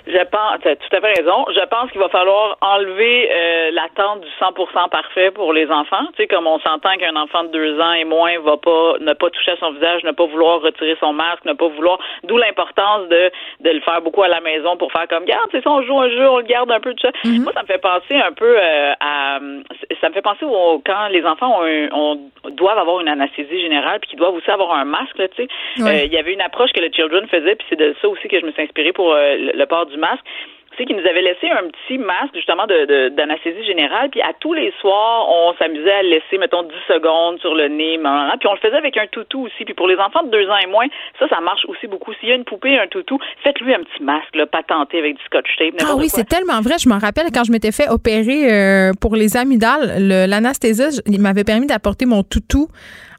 Je pense, tu as tout à fait raison. Je pense qu'il va falloir enlever euh, l'attente du 100% parfait pour les enfants. Tu sais, comme on s'entend qu'un enfant de deux ans et moins va pas ne pas toucher à son visage, ne pas vouloir retirer son masque, ne pas vouloir. D'où l'importance de de le faire beaucoup à la maison pour faire comme garde. C'est ça, on joue un jeu, on le garde un peu de ça. Mm-hmm. Moi, ça me fait penser un peu euh, à. Ça me fait penser au, quand les enfants ont, un- ont- doivent avoir une anesthésie générale puis qu'ils doivent aussi avoir un masque. là, Tu sais. Euh, il y avait une approche que le Children faisait puis c'est de ça aussi que je me suis inspirée pour euh, le, le port du masque. C'est qu'ils nous avaient laissé un petit masque justement de, d'anesthésie générale, puis à tous les soirs, on s'amusait à le laisser, mettons, 10 secondes sur le nez, puis on le faisait avec un toutou aussi. Puis pour les enfants de deux ans et moins, ça, ça marche aussi beaucoup. S'il y a une poupée, un toutou, faites-lui un petit masque, là, patenté avec du scotch tape. Ah oui, c'est tellement vrai. Je me rappelle quand je m'étais fait opérer euh, pour les amygdales, le- l'anesthésiste, il m'avait permis d'apporter mon toutou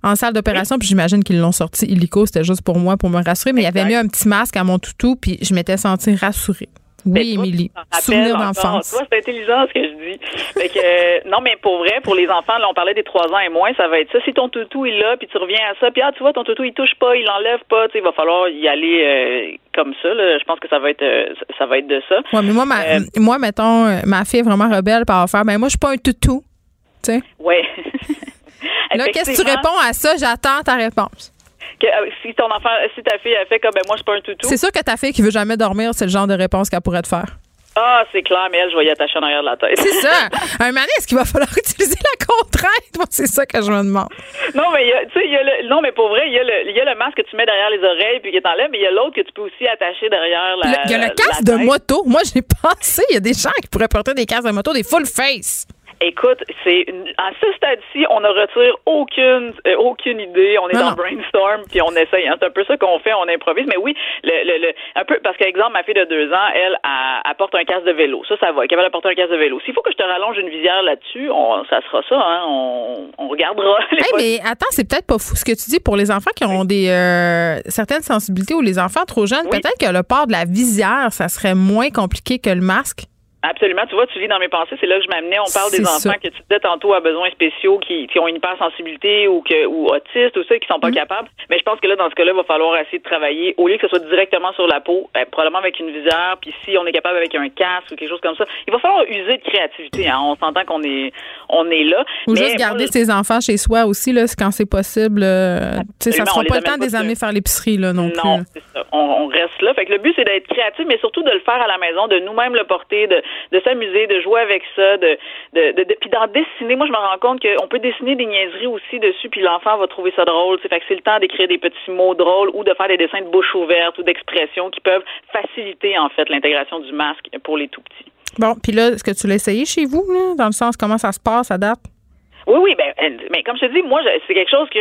en salle d'opération, puis j'imagine qu'ils l'ont sorti illico, c'était juste pour moi, pour me rassurer, mais il avait mis un petit masque à mon toutou, puis je m'étais sentie rassurée. Oui, Émilie. Souvenir d'enfance. C'est intelligent ce que je dis. Fait que, euh, non, mais pour vrai, pour les enfants, là, on parlait des trois ans et moins, ça va être ça. Si ton toutou est là, puis tu reviens à ça, puis ah, tu vois, ton toutou, il touche pas, il l'enlève pas, tu sais, il va falloir y aller euh, comme ça. Là. Je pense que ça va être, euh, ça va être de ça. Ouais, mais moi, ma, moi mettons, ma fille est vraiment rebelle par faire, ben moi, je suis pas un toutou. Tu sais. Ouais. Là, qu'est-ce que tu réponds à ça? J'attends ta réponse. que, euh, si ton enfant, si ta fille a fait comme, ben moi, je suis pas un toutou. C'est sûr que ta fille qui veut jamais dormir, c'est le genre de réponse qu'elle pourrait te faire. Ah, c'est clair, mais elle, je vais y attacher en arrière de la tête. C'est ça. Un moment est-ce qu'il va falloir utiliser la contrainte? Moi, c'est ça que je me demande. Non, mais tu sais, il y a le, non, mais pour vrai, il y a le, il y a le masque que tu mets derrière les oreilles puis qui t'enlève, mais il y a l'autre que tu peux aussi attacher derrière la. Il y a le casque de moto. Moi, j'ai pensé, il y a des gens qui pourraient porter des casques de moto, des full face. Écoute, c'est une- à ce stade-ci, on ne retire aucune euh, aucune idée. On est Non, dans brainstorm puis on essaye. hein. C'est un peu ça qu'on fait, on improvise. Mais oui, le, le, le- un peu parce qu'exemple, ma fille de deux ans, elle, elle, elle porte un casque de vélo. Ça, ça va. Elle est capable de porter un casque de vélo. S'il faut que je te rallonge une visière là-dessus, on, ça sera ça. Hein. On, on regardera. les Hey, mais attends, c'est peut-être pas fou ce que tu dis pour les enfants qui ont des euh, certaines sensibilités ou les enfants trop jeunes. Peut-être que le port de la visière, ça serait moins compliqué que le masque. Absolument. Tu vois, tu lis dans mes pensées, c'est là que je m'amenais. On parle des enfants ça. que tu disais tantôt à besoins spéciaux qui, qui ont une hypersensibilité ou que ou autistes ou ça qui sont pas capables. Mais je pense que là, dans ce cas-là, il va falloir essayer de travailler au lieu que ce soit directement sur la peau, ben, probablement avec une visière. Puis si on est capable avec un casque ou quelque chose comme ça, il va falloir user de créativité. Hein. On s'entend qu'on est on est là. Ou Mais juste garder moi, ses enfants chez soi aussi, là, quand c'est possible. euh, tu sais, ça Absolument, sera pas le temps de les amener faire l'épicerie là, non, Non, plus. c'est ça. On, on reste là. Fait que le but, c'est d'être créatif, mais surtout de le faire à la maison, de nous-mêmes le porter, de, de s'amuser, de jouer avec ça, de, de, de, puis d'en dessiner. Moi, je me rends compte qu'on peut dessiner des niaiseries aussi dessus, puis l'enfant va trouver ça drôle. Fait que c'est le temps d'écrire des petits mots drôles ou de faire des dessins de bouche ouverte ou d'expressions qui peuvent faciliter, en fait, l'intégration du masque pour les tout petits. Bon, puis là, est-ce que tu l'as essayé chez vous, dans le sens comment ça se passe à date? Oui, oui, ben, mais comme je te dis, moi, c'est quelque chose que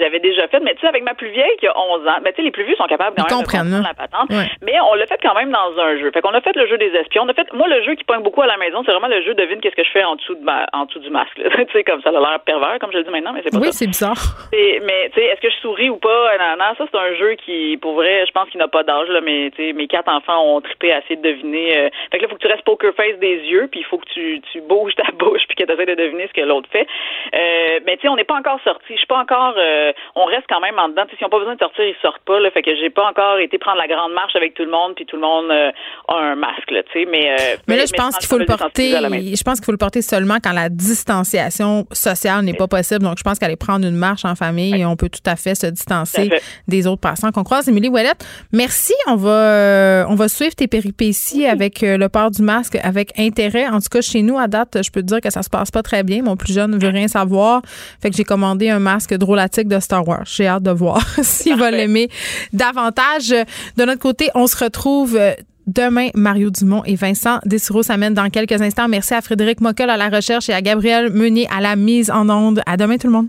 j'avais déjà fait. Mais tu sais, avec ma plus vieille qui a 11 ans, ben, tu sais, les plus vieux sont capables quand Ils même de comprendre la patente. Ouais. Mais on l'a fait quand même dans un jeu. Fait qu'on a fait le jeu des espions. On a fait, moi, le jeu qui pogne beaucoup à la maison, c'est vraiment le jeu devine qu'est-ce que je fais en dessous de ma, en dessous du masque. tu sais, comme ça a l'air pervers, comme je le dis maintenant, mais c'est pas Oui, ça. c'est bizarre. Mais tu sais, est-ce que je souris ou pas? Non, non, ça c'est un jeu qui, pour vrai, je pense qu'il n'a pas d'âge là, mais tu sais, mes quatre enfants ont trippé à essayer de deviner. euh, fait que là, il faut que tu restes poker face des yeux, puis il faut que tu, tu bouges ta bouche, puis que tu essaies de deviner ce que l'autre fait. Euh, mais tu sais, on n'est pas encore sorti. Je suis pas encore. euh, on reste quand même en dedans. Tu sais, S'ils n'ont pas besoin de sortir, ils sortent pas. Là, fait que j'ai pas encore été prendre la grande marche avec tout le monde, puis tout le monde euh, a un masque. Là, tu sais, mais euh, Mais là, je pense qu'il faut le porter. Je pense qu'il faut le porter seulement quand la distanciation sociale n'est pas possible. Donc, je pense qu'aller prendre une marche en famille, on peut tout à fait se distancer fait. des autres passants qu'on croise. Émilie Ouellette, merci. On va, euh, on va suivre tes péripéties avec le port du masque avec intérêt. En tout cas, chez nous, à date, je peux te dire que ça se passe pas très bien. Mon plus jeune ne veut rien savoir. Fait que j'ai commandé un masque drôlatique de Star Wars. J'ai hâte de voir s'il va l'aimer davantage. De notre côté, on se retrouve euh, demain. Mario Dumont et Vincent Dessureau s'amènent dans quelques instants. Merci à Frédéric Mockel à la recherche et à Gabriel Meunier à la mise en onde. À demain, tout le monde.